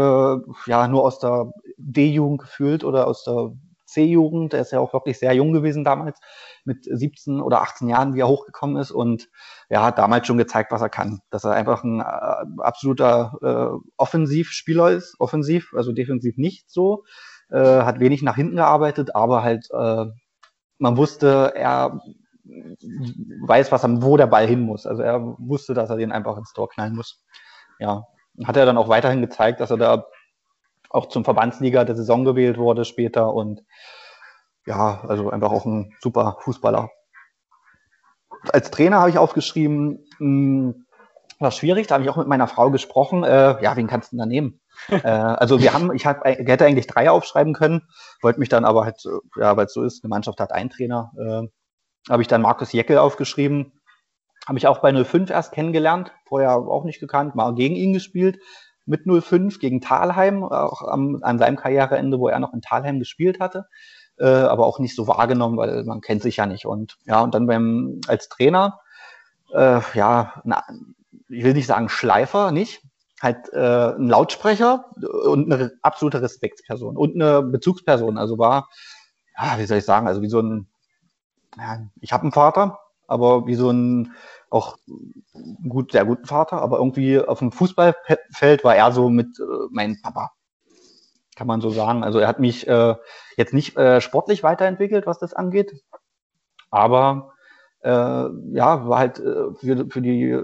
ja nur aus der D-Jugend gefühlt oder aus der C-Jugend. Der ist ja auch wirklich sehr jung gewesen damals, mit 17 oder 18 Jahren, wie er hochgekommen ist. Und ja, hat damals schon gezeigt, was er kann. Dass er einfach ein äh, absoluter äh, Offensivspieler ist. Offensiv, also defensiv nicht so. Äh, hat wenig nach hinten gearbeitet, aber halt, äh, man wusste, er weiß, was er, wo der Ball hin muss. Also er wusste, dass er den einfach ins Tor knallen muss. Ja, hat er dann auch weiterhin gezeigt, dass er da auch zum Verbandsliga der Saison gewählt wurde später und ja, also einfach auch ein super Fußballer. Als Trainer habe ich aufgeschrieben, mh, hm, war schwierig, da habe ich auch mit meiner Frau gesprochen, äh, ja, wen kannst du denn da nehmen? äh, also wir haben, ich hab, hätte eigentlich drei aufschreiben können, wollte mich dann aber halt, ja, weil es so ist, eine Mannschaft hat einen Trainer, äh, habe ich dann Markus Jeckel aufgeschrieben. Habe ich auch bei 05 erst kennengelernt, vorher auch nicht gekannt, mal gegen ihn gespielt, mit 05 gegen Talheim, auch am, an seinem Karriereende, wo er noch in Talheim gespielt hatte, äh, aber auch nicht so wahrgenommen, weil man kennt sich ja nicht. Und ja, und dann beim als Trainer, äh, ja, na, ich will nicht sagen Schleifer, nicht, halt äh, ein Lautsprecher und eine absolute Respektsperson und eine Bezugsperson. Also war, ja, wie soll ich sagen, also wie so ein ja, ich habe einen Vater, aber wie so ein auch gut, sehr guten Vater, aber irgendwie auf dem Fußballfeld war er so mit äh, meinem Papa. Kann man so sagen. Also er hat mich äh, jetzt nicht äh, sportlich weiterentwickelt, was das angeht, aber äh, ja, war halt äh, für, für, die,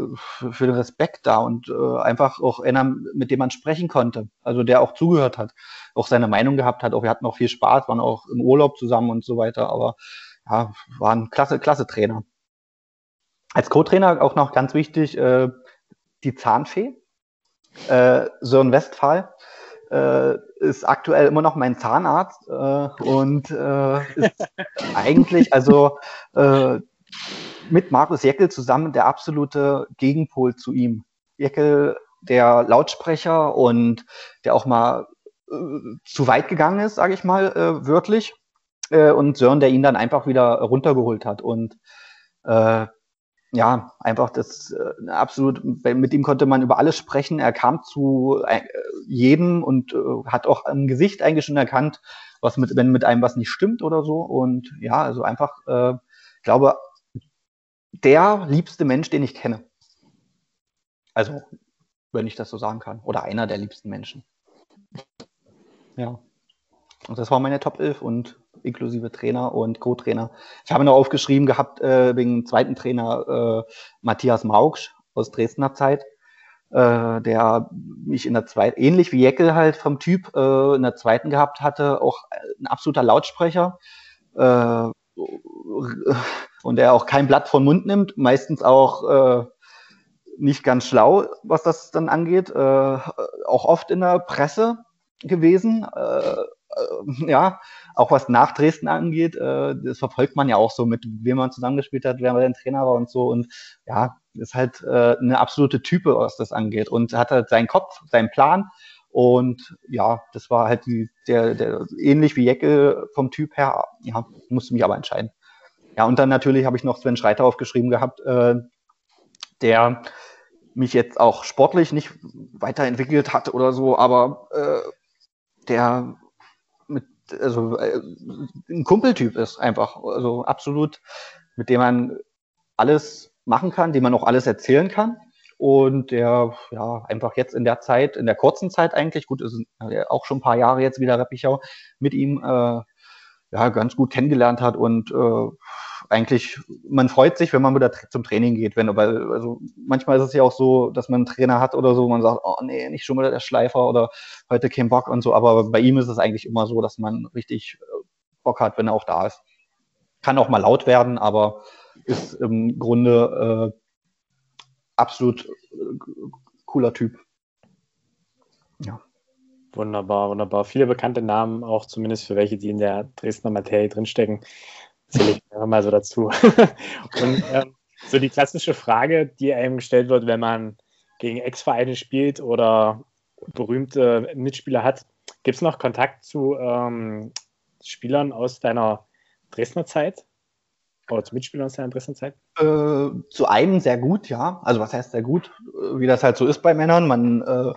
für den Respekt da und äh, einfach auch einer, mit dem man sprechen konnte. Also der auch zugehört hat, auch seine Meinung gehabt hat. Auch wir hatten auch viel Spaß, waren auch im Urlaub zusammen und so weiter. Aber ja, war ein klasse, klasse Trainer. Als Co-Trainer auch noch ganz wichtig, äh, die Zahnfee. Äh, Sören Westphal äh, ist aktuell immer noch mein Zahnarzt äh, und äh, ist eigentlich, also äh, mit Markus Jeckel zusammen der absolute Gegenpol zu ihm. Jeckel, der Lautsprecher und der auch mal zu weit gegangen ist, sage ich mal, wörtlich und Sören, der ihn dann einfach wieder runtergeholt hat. Und äh, ja, einfach das äh, absolut, mit ihm konnte man über alles sprechen. Er kam zu äh, jedem und äh, hat auch am Gesicht eigentlich schon erkannt, was mit, wenn mit einem was nicht stimmt oder so. Und ja, also einfach, äh, glaube, der liebste Mensch, den ich kenne. Also, wenn ich das so sagen kann. Oder einer der liebsten Menschen. Ja. Und das war meine Top 11 und inklusive Trainer und Co-Trainer. Ich habe noch aufgeschrieben gehabt äh, wegen zweiten Trainer äh, Matthias Maugsch aus Dresdner Zeit, äh, der mich in der zweiten, ähnlich wie Jeckel halt vom Typ äh, in der zweiten gehabt hatte, auch ein absoluter Lautsprecher äh, und der auch kein Blatt vom Mund nimmt, meistens auch äh, nicht ganz schlau, was das dann angeht, äh, auch oft in der Presse gewesen, äh, äh, ja, auch was nach Dresden angeht, äh, das verfolgt man ja auch so, mit wem man zusammengespielt hat, wer der Trainer war und so. Und ja, ist halt äh, eine absolute Type, was das angeht. Und hat halt seinen Kopf, seinen Plan. Und ja, das war halt die, der, der ähnlich wie Jecke vom Typ her, ja, musste mich aber entscheiden. Ja, und dann natürlich habe ich noch Sven Schreiter aufgeschrieben gehabt, äh, der mich jetzt auch sportlich nicht weiterentwickelt hat oder so, aber äh, der also äh, ein Kumpeltyp ist einfach, also absolut, mit dem man alles machen kann, dem man auch alles erzählen kann. Und der ja einfach jetzt in der Zeit, in der kurzen Zeit eigentlich, gut, ist auch schon ein paar Jahre jetzt wieder Reppichau, mit ihm äh, ja ganz gut kennengelernt hat und äh, eigentlich, man freut sich, wenn man wieder zum Training geht, wenn, weil, also manchmal ist es ja auch so, dass man einen Trainer hat oder so, man sagt, oh nee, nicht schon wieder der Schleifer oder heute kein Bock und so, aber bei ihm ist es eigentlich immer so, dass man richtig äh, Bock hat, wenn er auch da ist. Kann auch mal laut werden, aber ist im Grunde äh, absolut äh, cooler Typ. Ja. Wunderbar, wunderbar. Viele bekannte Namen, auch zumindest für welche, die in der Dresdner Materie drinstecken zähle ich einfach mal so dazu. Und ähm, so die klassische Frage, die einem gestellt wird, wenn man gegen Ex-Vereine spielt oder berühmte Mitspieler hat, gibt es noch Kontakt zu ähm, Spielern aus deiner Dresdner Zeit? Oder zu Mitspielern aus deiner Dresdner Zeit? Äh, zu einem sehr gut, ja. Also was heißt sehr gut? Wie das halt so ist bei Männern. Man äh,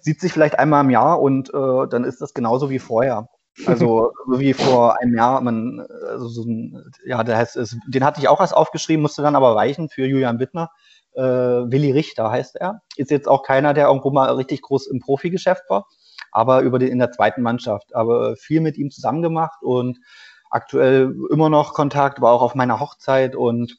sieht sich vielleicht einmal im Jahr und äh, dann ist das genauso wie vorher. Also wie vor einem Jahr, man, also so ein, ja, der heißt, es, den hatte ich auch erst aufgeschrieben, musste dann aber weichen für Julian Wittner. Äh, Willi Richter heißt er. Ist jetzt auch keiner, der irgendwo mal richtig groß im Profigeschäft war, aber über den in der zweiten Mannschaft. Aber viel mit ihm zusammen gemacht und aktuell immer noch Kontakt, war auch auf meiner Hochzeit und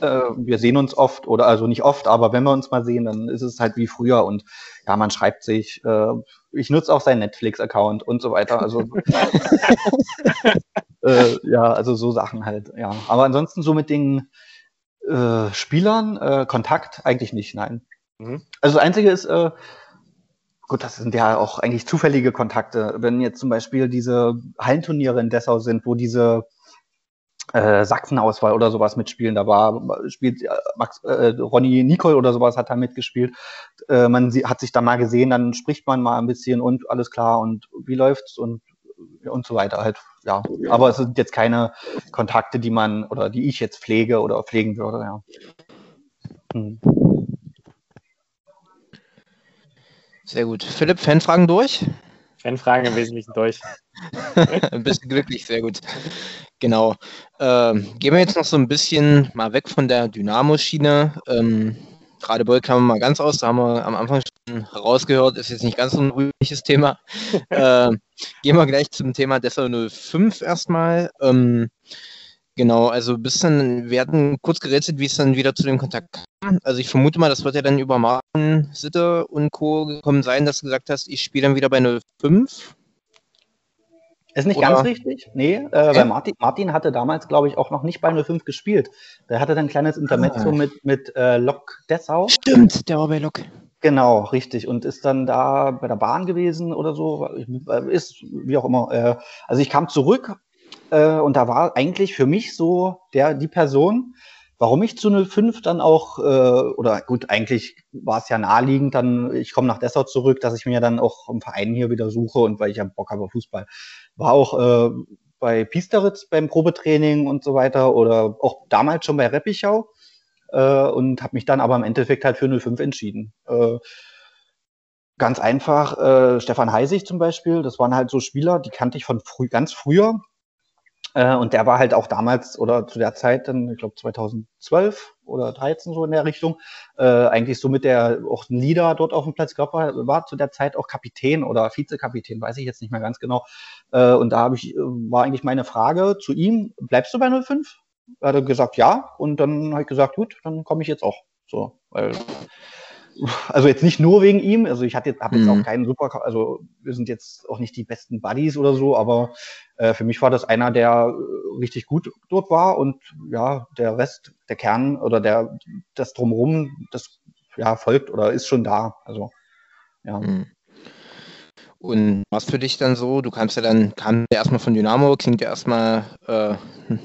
äh, wir sehen uns oft oder also nicht oft, aber wenn wir uns mal sehen, dann ist es halt wie früher und ja, man schreibt sich, äh, ich nutze auch seinen Netflix-Account und so weiter. Also äh, ja, also so Sachen halt, ja. Aber ansonsten so mit den äh, Spielern äh, Kontakt eigentlich nicht, nein. Mhm. Also das Einzige ist, äh, gut, das sind ja auch eigentlich zufällige Kontakte. Wenn jetzt zum Beispiel diese Hallenturniere in Dessau sind, wo diese äh, Sachsen-Auswahl oder sowas mitspielen. Da war, spielt äh, Max, äh, Ronny Nicol oder sowas hat da mitgespielt. Äh, man sie, hat sich da mal gesehen, dann spricht man mal ein bisschen und alles klar und wie läuft's und und so weiter halt, ja. Aber es sind jetzt keine Kontakte, die man oder die ich jetzt pflege oder pflegen würde, ja. Hm. Sehr gut. Philipp, Fanfragen durch? Fanfragen im Wesentlichen durch. ein bisschen glücklich, sehr gut. Genau. Ähm, gehen wir jetzt noch so ein bisschen mal weg von der Dynamo-Schiene. Ähm, Radebeul kam mal ganz aus, da haben wir am Anfang schon rausgehört, ist jetzt nicht ganz so ein rühmliches Thema. ähm, gehen wir gleich zum Thema Dessau 05 erstmal. Ähm, genau, also bis dann, wir hatten kurz gerätselt, wie es dann wieder zu dem Kontakt kam. Also ich vermute mal, das wird ja dann über Martin Sitte und Co. gekommen sein, dass du gesagt hast, ich spiele dann wieder bei 05. Ist nicht Oder? ganz richtig. Nee, äh, weil Martin, Martin hatte damals, glaube ich, auch noch nicht bei 05 gespielt. Der hatte dann ein kleines Intermezzo ah. mit, mit äh, Lok Dessau. Stimmt, der war bei Lok. Genau, richtig. Und ist dann da bei der Bahn gewesen oder so. Ist, wie auch immer. Äh, also ich kam zurück äh, und da war eigentlich für mich so der, die Person, warum ich zu 05 dann auch, äh, oder gut, eigentlich war es ja naheliegend, dann, ich komme nach Dessau zurück, dass ich mir dann auch einen Verein hier wieder suche und weil ich ja Bock habe auf Fußball war auch äh, bei Piesteritz beim Probetraining und so weiter oder auch damals schon bei Reppichau äh, und habe mich dann aber im Endeffekt halt für 05 entschieden. Äh, ganz einfach, äh, Stefan Heisig zum Beispiel, das waren halt so Spieler, die kannte ich von früh, ganz früher. Äh, und der war halt auch damals oder zu der Zeit, dann, ich glaube 2012 oder 13 so in der Richtung, äh, eigentlich so mit der auch ein Leader dort auf dem Platz. Glaube, war, war zu der Zeit auch Kapitän oder Vizekapitän, weiß ich jetzt nicht mehr ganz genau. Äh, und da habe ich, war eigentlich meine Frage zu ihm, bleibst du bei 05? Er hat gesagt, ja. Und dann habe ich gesagt, gut, dann komme ich jetzt auch. So, weil also jetzt nicht nur wegen ihm, also ich hatte jetzt, habe jetzt mhm. auch keinen super, also wir sind jetzt auch nicht die besten Buddies oder so, aber äh, für mich war das einer, der äh, richtig gut dort war und ja, der Rest, der Kern oder der das drumherum, das ja folgt oder ist schon da. Also ja. Mhm. Und was für dich dann so? Du kamst ja dann, kam ja erstmal von Dynamo, klingt ja erstmal äh,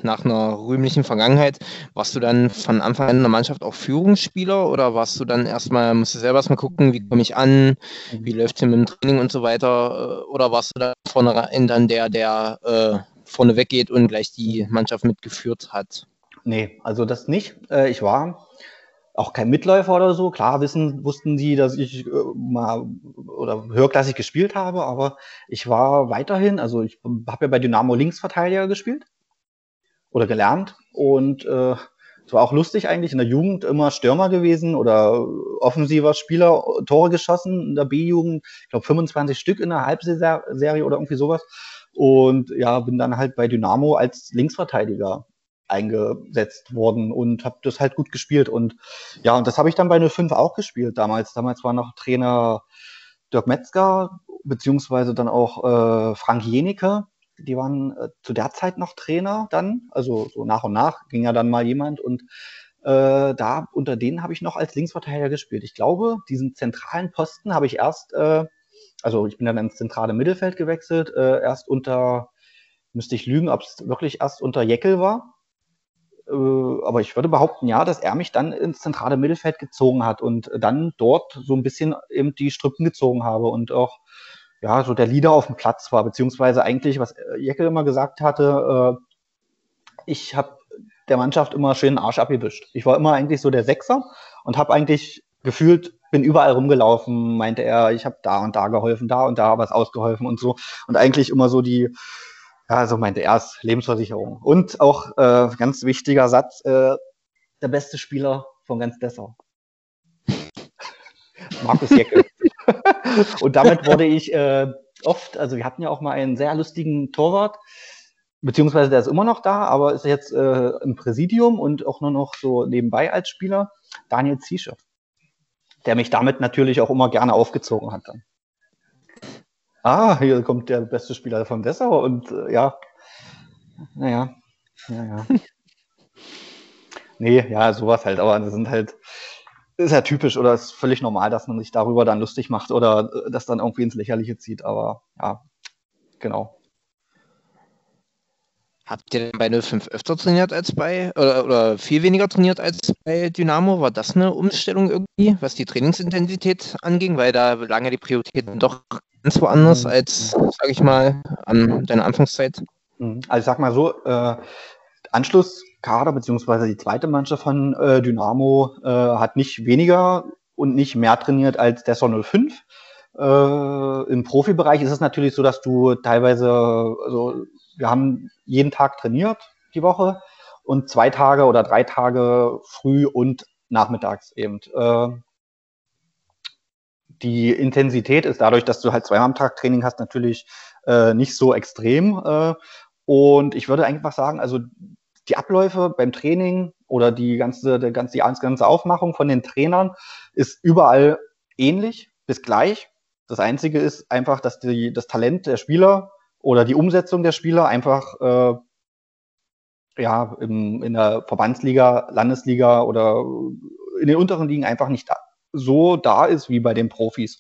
nach einer rühmlichen Vergangenheit. Warst du dann von Anfang an in der Mannschaft auch Führungsspieler oder warst du dann erstmal, musst du selber erstmal gucken, wie komme ich an, wie läuft es mit dem Training und so weiter? Äh, oder warst du da vorne dann der, der äh, vorne weggeht und gleich die Mannschaft mitgeführt hat? Nee, also das nicht. Äh, ich war auch kein Mitläufer oder so. Klar wissen, wussten die, dass ich äh, mal oder höherklassig gespielt habe, aber ich war weiterhin, also ich habe ja bei Dynamo Linksverteidiger gespielt oder gelernt und äh, es war auch lustig eigentlich in der Jugend immer Stürmer gewesen oder offensiver Spieler, Tore geschossen in der B-Jugend, ich glaube 25 Stück in der Halbserie oder irgendwie sowas. Und ja, bin dann halt bei Dynamo als Linksverteidiger eingesetzt worden und habe das halt gut gespielt. Und ja, und das habe ich dann bei 05 auch gespielt damals. Damals war noch Trainer Dirk Metzger, beziehungsweise dann auch äh, Frank Jenike. Die waren äh, zu der Zeit noch Trainer dann, also so nach und nach ging ja dann mal jemand und äh, da unter denen habe ich noch als Linksverteidiger gespielt. Ich glaube, diesen zentralen Posten habe ich erst, äh, also ich bin dann ins zentrale Mittelfeld gewechselt, äh, erst unter, müsste ich lügen, ob es wirklich erst unter Jeckel war. Äh, aber ich würde behaupten, ja, dass er mich dann ins zentrale Mittelfeld gezogen hat und dann dort so ein bisschen eben die Strippen gezogen habe und auch ja, so der Leader auf dem Platz war, beziehungsweise eigentlich, was Jeckel immer gesagt hatte, äh, ich habe der Mannschaft immer schön den Arsch abgewischt. Ich war immer eigentlich so der Sechser und habe eigentlich gefühlt, bin überall rumgelaufen, meinte er, ich habe da und da geholfen, da und da was ausgeholfen und so. Und eigentlich immer so die, ja, so meinte er es, Lebensversicherung. Und auch äh, ganz wichtiger Satz, äh, der beste Spieler von ganz Dessau. Markus Jecke. und damit wurde ich äh, oft, also wir hatten ja auch mal einen sehr lustigen Torwart, beziehungsweise der ist immer noch da, aber ist jetzt äh, im Präsidium und auch nur noch so nebenbei als Spieler, Daniel Ziesche, der mich damit natürlich auch immer gerne aufgezogen hat dann ah, hier kommt der beste Spieler von Dessau und äh, ja, naja, naja. nee, ja, sowas halt, aber das sind halt, ist ja typisch oder ist völlig normal, dass man sich darüber dann lustig macht oder äh, das dann irgendwie ins Lächerliche zieht, aber ja, genau. Habt ihr denn bei 05 öfter trainiert als bei, oder, oder, viel weniger trainiert als bei Dynamo? War das eine Umstellung irgendwie, was die Trainingsintensität anging? Weil da lagen die Prioritäten doch ganz woanders mhm. als, sage ich mal, an deiner Anfangszeit? Mhm. Also ich sag mal so, äh, Anschlusskader beziehungsweise die zweite Mannschaft von äh, Dynamo äh, hat nicht weniger und nicht mehr trainiert als der Son 05. Äh, Im Profibereich ist es natürlich so, dass du teilweise, also wir haben jeden Tag trainiert die Woche und zwei Tage oder drei Tage früh und nachmittags eben. Die Intensität ist dadurch, dass du halt zweimal am Tag Training hast, natürlich äh, nicht so extrem. Äh, und ich würde einfach sagen, also die Abläufe beim Training oder die ganze, die ganze, die ganze Aufmachung von den Trainern ist überall ähnlich bis gleich. Das Einzige ist einfach, dass die, das Talent der Spieler oder die Umsetzung der Spieler einfach äh, ja, im, in der Verbandsliga, Landesliga oder in den unteren Ligen einfach nicht da, so da ist wie bei den Profis.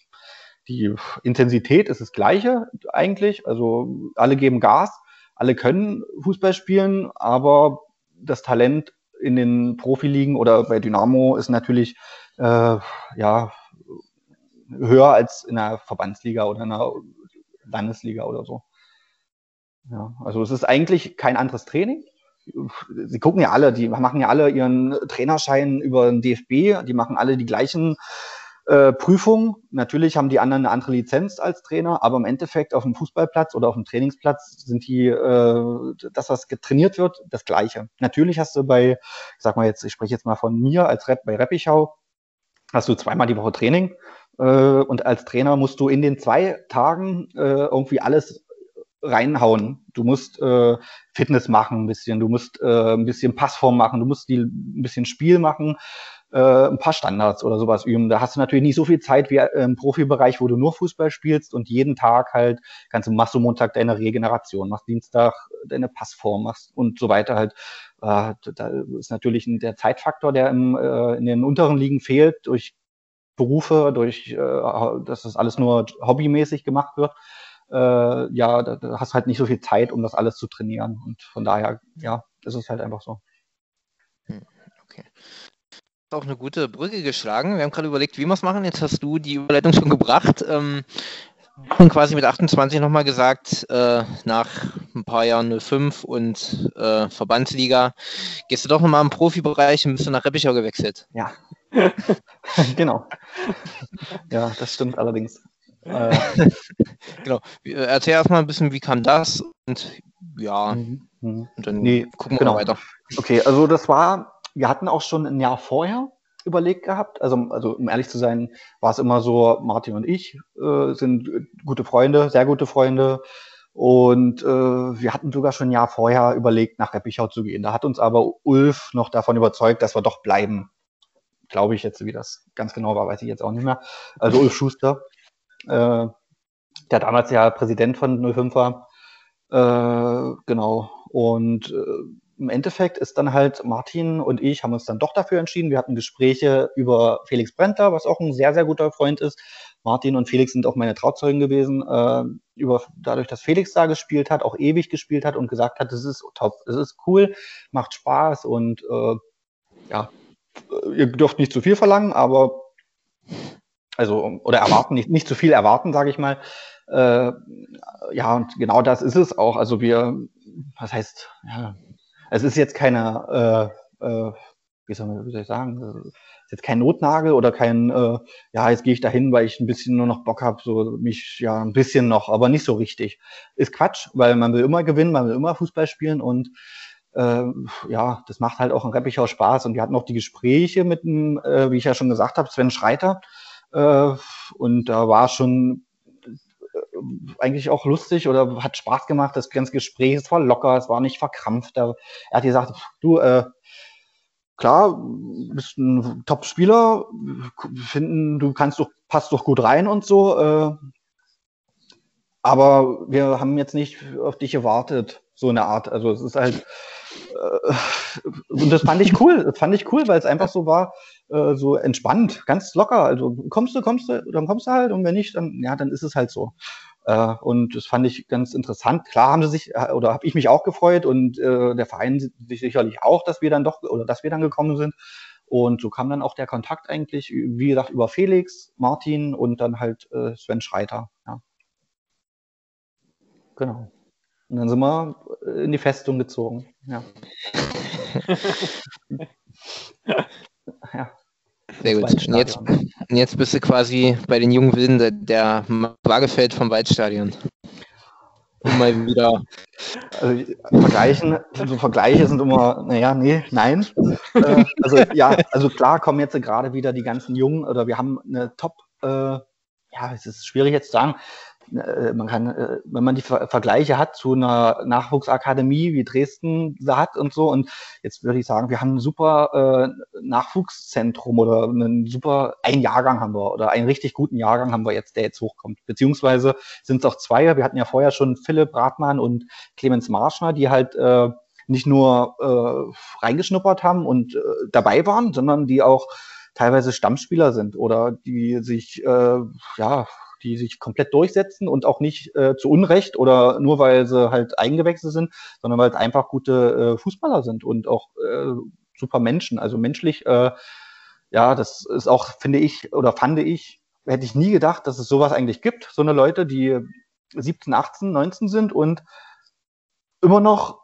Die Intensität ist das gleiche eigentlich. Also alle geben Gas, alle können Fußball spielen, aber das Talent in den Profiligen oder bei Dynamo ist natürlich äh, ja höher als in der Verbandsliga oder in der Landesliga oder so. Ja, also es ist eigentlich kein anderes Training sie gucken ja alle, die machen ja alle ihren Trainerschein über den DFB, die machen alle die gleichen äh, Prüfungen. Natürlich haben die anderen eine andere Lizenz als Trainer, aber im Endeffekt auf dem Fußballplatz oder auf dem Trainingsplatz sind die, äh, das, was getrainiert wird, das Gleiche. Natürlich hast du bei, ich sag mal jetzt, ich spreche jetzt mal von mir als Rep bei Reppichau, hast du zweimal die Woche Training äh, und als Trainer musst du in den zwei Tagen äh, irgendwie alles reinhauen. Du musst äh, Fitness machen ein bisschen, du musst äh, ein bisschen Passform machen, du musst die, ein bisschen Spiel machen, äh, ein paar Standards oder sowas üben. Da hast du natürlich nicht so viel Zeit wie äh, im Profibereich, wo du nur Fußball spielst und jeden Tag halt kannst du machst du Montag deine Regeneration, machst Dienstag deine Passform, machst und so weiter halt. Äh, da ist natürlich der Zeitfaktor, der im, äh, in den unteren Ligen fehlt durch Berufe, durch, äh, dass das alles nur hobbymäßig gemacht wird, äh, ja, da, da hast halt nicht so viel Zeit, um das alles zu trainieren. Und von daher, ja, ist es halt einfach so. Hm, okay. Auch eine gute Brücke geschlagen. Wir haben gerade überlegt, wie wir es machen. Jetzt hast du die Überleitung schon gebracht. Ähm, und quasi mit 28 nochmal gesagt, äh, nach ein paar Jahren 05 und äh, Verbandsliga, gehst du doch nochmal im Profibereich und bist du nach Reppichau gewechselt. Ja, genau. Ja, das stimmt allerdings. Äh, genau. Äh, erzähl erstmal ein bisschen, wie kam das und ja, mhm. mhm. und dann nee, gucken wir genau. weiter. Okay, also das war, wir hatten auch schon ein Jahr vorher überlegt gehabt. Also, also um ehrlich zu sein, war es immer so, Martin und ich äh, sind gute Freunde, sehr gute Freunde. Und äh, wir hatten sogar schon ein Jahr vorher überlegt, nach Reppichau zu gehen. Da hat uns aber Ulf noch davon überzeugt, dass wir doch bleiben. Glaube ich jetzt, wie das ganz genau war, weiß ich jetzt auch nicht mehr. Also Ulf Schuster, äh, der damals ja Präsident von 05 war. Äh, genau. Und äh, im Endeffekt ist dann halt Martin und ich haben uns dann doch dafür entschieden. Wir hatten Gespräche über Felix Brenter, was auch ein sehr, sehr guter Freund ist. Martin und Felix sind auch meine Trauzeugen gewesen. Äh, über, dadurch, dass Felix da gespielt hat, auch ewig gespielt hat und gesagt hat, es ist top, es ist cool, macht Spaß und äh, ja, ihr dürft nicht zu viel verlangen, aber also oder erwarten, nicht, nicht zu viel erwarten, sage ich mal. Äh, ja, und genau das ist es auch. Also wir, was heißt, ja, es ist jetzt keine, äh, äh, wie, soll man, wie soll ich sagen, ist jetzt kein Notnagel oder kein, äh, ja, jetzt gehe ich dahin, weil ich ein bisschen nur noch Bock habe, so mich, ja, ein bisschen noch, aber nicht so richtig. Ist Quatsch, weil man will immer gewinnen, man will immer Fußball spielen und äh, ja, das macht halt auch in Reppichau Spaß. Und wir hatten auch die Gespräche mit dem, äh, wie ich ja schon gesagt habe, Sven Schreiter. Äh, und da war schon eigentlich auch lustig oder hat Spaß gemacht. Das ganze Gespräch, es war locker, es war nicht verkrampft. Er, er hat gesagt, du, äh, klar, bist ein Top-Spieler, finden, du kannst doch, passt doch gut rein und so. Äh, aber wir haben jetzt nicht auf dich gewartet, so eine Art. Also es ist halt, äh, und das fand ich cool, das fand ich cool, weil es einfach so war, äh, so entspannt, ganz locker. Also kommst du, kommst du, dann kommst du halt und wenn nicht, dann, ja, dann ist es halt so. Äh, und das fand ich ganz interessant. Klar haben sie sich, oder habe ich mich auch gefreut und der Verein sich sicherlich auch, dass wir dann doch, oder dass wir dann gekommen sind. Und so kam dann auch der Kontakt eigentlich, wie gesagt, über Felix, Martin und dann halt Sven Schreiter. Ja. Genau. Und dann sind wir in die Festung gezogen. Ja. ja. Sehr gut. Und jetzt, und jetzt bist du quasi bei den jungen Wilden der, der Waagefeld vom Waldstadion. Um mal wieder. Also Vergleichen, so Vergleiche sind immer, naja, nee, nein. äh, also ja, also klar kommen jetzt gerade wieder die ganzen Jungen oder wir haben eine Top, äh, ja, es ist schwierig jetzt zu sagen, äh, man kann, äh, wenn man die Vergleiche hat zu einer Nachwuchsakademie wie Dresden sie hat und so, und jetzt würde ich sagen, wir haben ein super äh, Nachwuchszentrum oder einen super, ein Jahrgang haben wir oder einen richtig guten Jahrgang haben wir jetzt, der jetzt hochkommt. Beziehungsweise sind es auch zwei, wir hatten ja vorher schon Philipp Bratmann und Clemens Marschner, die halt äh, nicht nur äh, reingeschnuppert haben und äh, dabei waren, sondern die auch teilweise Stammspieler sind oder die sich äh, ja die sich komplett durchsetzen und auch nicht äh, zu Unrecht oder nur weil sie halt eingewechselt sind, sondern weil es einfach gute äh, Fußballer sind und auch äh, super Menschen. Also menschlich, äh, ja, das ist auch, finde ich, oder fand ich, hätte ich nie gedacht, dass es sowas eigentlich gibt. So eine Leute, die 17, 18, 19 sind und immer noch,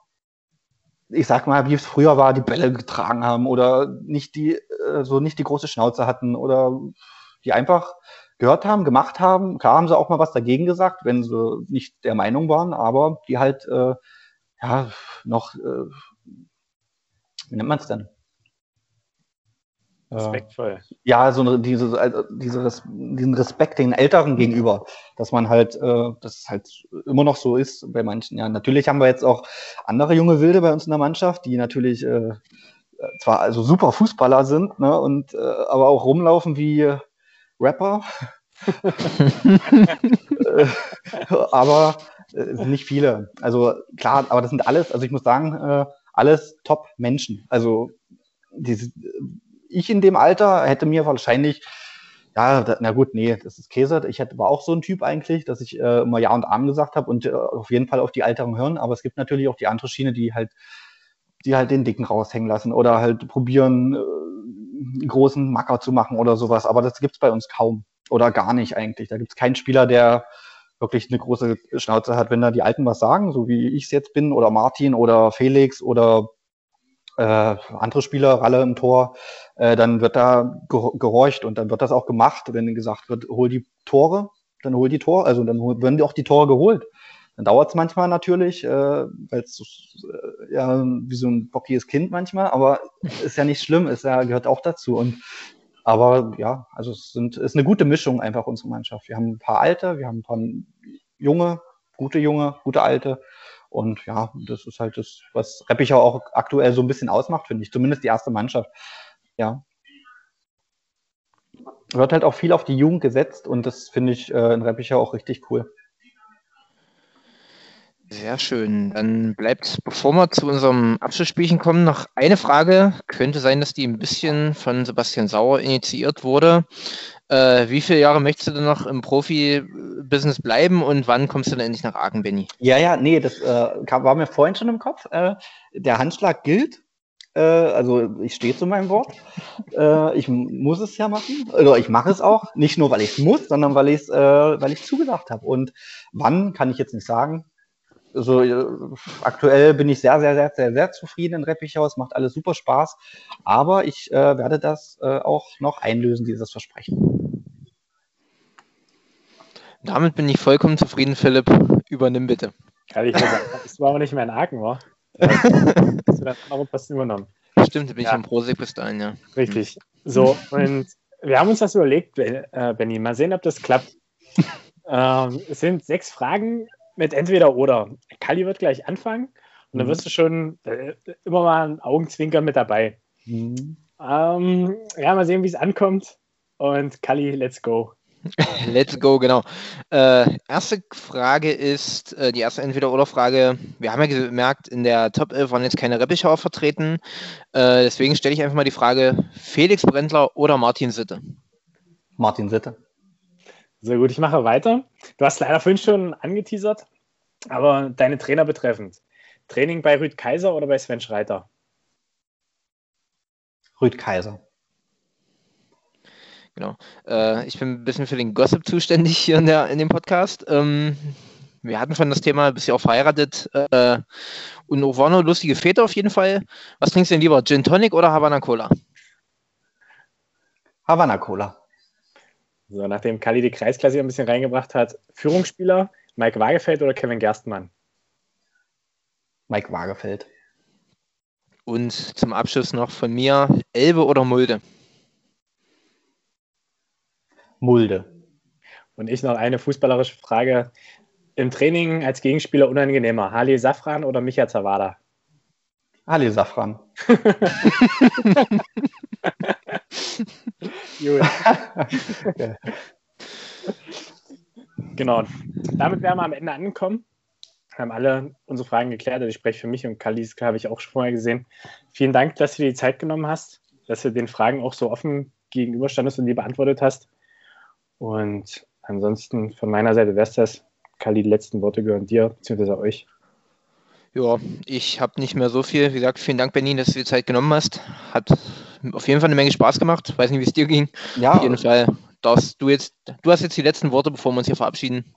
ich sag mal, wie es früher war, die Bälle getragen haben oder nicht die, äh, so nicht die große Schnauze hatten oder die einfach gehört haben, gemacht haben. Klar haben sie auch mal was dagegen gesagt, wenn sie nicht der Meinung waren, aber die halt äh, ja noch, äh, wie nennt man es denn? Respektvoll. Äh, ja, so eine, diese, also diese, diesen Respekt den Älteren gegenüber, dass man halt, äh, dass es halt immer noch so ist bei manchen. Ja, natürlich haben wir jetzt auch andere junge Wilde bei uns in der Mannschaft, die natürlich äh, zwar also super Fußballer sind, ne, und äh, aber auch rumlaufen wie Rapper. Äh, aber äh, nicht viele. Also klar, aber das sind alles, also ich muss sagen, äh, alles Top-Menschen. Also diese, ich in dem Alter hätte mir wahrscheinlich Ja, da, na gut, nee, das ist Käse. Ich hätte, war auch so ein Typ eigentlich, dass ich äh, immer Ja und Arm gesagt habe und äh, auf jeden Fall auf die Älteren hören. Aber es gibt natürlich auch die andere Schiene, die halt, die halt den Dicken raushängen lassen oder halt probieren, äh, einen großen Macker zu machen oder sowas. Aber das gibt's bei uns kaum oder gar nicht eigentlich. Da gibt's keinen Spieler, der wirklich eine große Schnauze hat, wenn da die Alten was sagen, so wie ich es jetzt bin, oder Martin oder Felix oder äh, andere Spieler, Ralle im Tor, äh, dann wird da gehorcht und dann wird das auch gemacht, wenn gesagt wird, hol die Tore, dann hol die Tore, also dann werden die auch die Tore geholt. Dann dauert es manchmal natürlich, äh, weil es äh, ja wie so ein bockiges Kind manchmal, aber ist ja nicht schlimm, ist ja gehört auch dazu und aber ja, also es sind, ist eine gute Mischung einfach unsere Mannschaft. Wir haben ein paar alte, wir haben ein paar junge, gute junge, gute alte und ja, das ist halt das, was Reppichau auch aktuell so ein bisschen ausmacht, finde ich. Zumindest die erste Mannschaft. Ja. Wird halt auch viel auf die Jugend gesetzt und das finde ich äh, in Reppichau auch richtig cool. Sehr schön. Dann bleibt, bevor wir zu unserem Abschlussspielchen kommen, noch eine Frage. Könnte sein, dass die ein bisschen von Sebastian Sauer initiiert wurde. Äh, wie viele Jahre möchtest du denn noch im Profi-Business bleiben und wann kommst du denn endlich nach Aachen, Benny? Ja, ja, nee, das äh, kam, war mir vorhin schon im Kopf. Äh, der Handschlag gilt. Äh, also ich stehe zu meinem Wort. Äh, ich muss es ja machen. Oder ich mache es auch. Nicht nur, weil ich es muss, sondern weil ich es, äh, weil zugesagt habe. Und wann kann ich jetzt nicht sagen. Also aktuell bin ich sehr, sehr, sehr, sehr, sehr zufrieden in Reppichau. Es macht alles super Spaß. Aber ich äh, werde das äh, auch noch einlösen, dieses Versprechen. Damit bin ich vollkommen zufrieden, Philipp. Übernimm bitte. Kann ich nur sagen, das war aber nicht mehr ein Haken, war? Hast du dann andere Posten übernommen? Stimmt, da bin ja. ich am Prosek bis dahin, ja. Richtig. So, und wir haben uns das überlegt, äh, Benny. Mal sehen, ob das klappt. ähm, es sind sechs Fragen mit entweder oder. Kali wird gleich anfangen und dann mhm. wirst du schon äh, immer mal ein Augenzwinker mit dabei. Mhm. Ähm, ja, mal sehen, wie es ankommt. Und Kali, let's go. Let's go, genau. Äh, erste Frage ist, äh, die erste Entweder-Oder-Frage. Wir haben ja gemerkt, in der Top 11 waren jetzt keine Reppichauer vertreten. Äh, deswegen stelle ich einfach mal die Frage: Felix Brendler oder Martin Sitte? Martin Sitte. Sehr gut, ich mache weiter. Du hast leider vorhin schon angeteasert, aber deine Trainer betreffend. Training bei Rüd Kaiser oder bei Sven Schreiter? Rüd Kaiser. Genau. Äh, ich bin ein bisschen für den Gossip zuständig hier in, der, in dem Podcast. Ähm, wir hatten von das Thema, bist ja auch verheiratet äh, und nur lustige Väter auf jeden Fall. Was trinkst du denn lieber, Gin Tonic oder Havana Cola? Havana Cola. So, nachdem Kali die Kreisklasse ein bisschen reingebracht hat, Führungsspieler, Mike Waagefeld oder Kevin Gerstmann? Mike Waagefeld. Und zum Abschluss noch von mir, Elbe oder Mulde? Mulde. Und ich noch eine fußballerische Frage. Im Training als Gegenspieler unangenehmer, Hali Safran oder Micha Zawada? Ali Safran. genau. Damit wären wir am Ende angekommen. Wir haben alle unsere Fragen geklärt. Also ich spreche für mich und Kalis habe ich auch schon vorher gesehen. Vielen Dank, dass du dir die Zeit genommen hast, dass du den Fragen auch so offen gegenüberstandest und die beantwortet hast. Und ansonsten von meiner Seite wäre es das. Kali, die letzten Worte gehören dir bzw. euch. Ja, ich habe nicht mehr so viel. Wie gesagt, vielen Dank, Benny, dass du dir Zeit genommen hast. Hat auf jeden Fall eine Menge Spaß gemacht. Weiß nicht, wie es dir ging. Ja. Auf jeden Fall darfst du jetzt, du hast jetzt die letzten Worte, bevor wir uns hier verabschieden.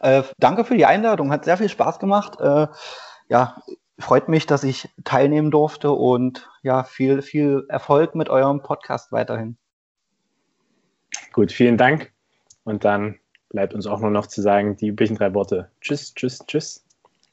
Äh, danke für die Einladung, hat sehr viel Spaß gemacht. Äh, ja, freut mich, dass ich teilnehmen durfte und ja, viel, viel Erfolg mit eurem Podcast weiterhin. Gut, vielen Dank. Und dann bleibt uns auch nur noch zu sagen, die üblichen drei Worte. Tschüss, tschüss, tschüss.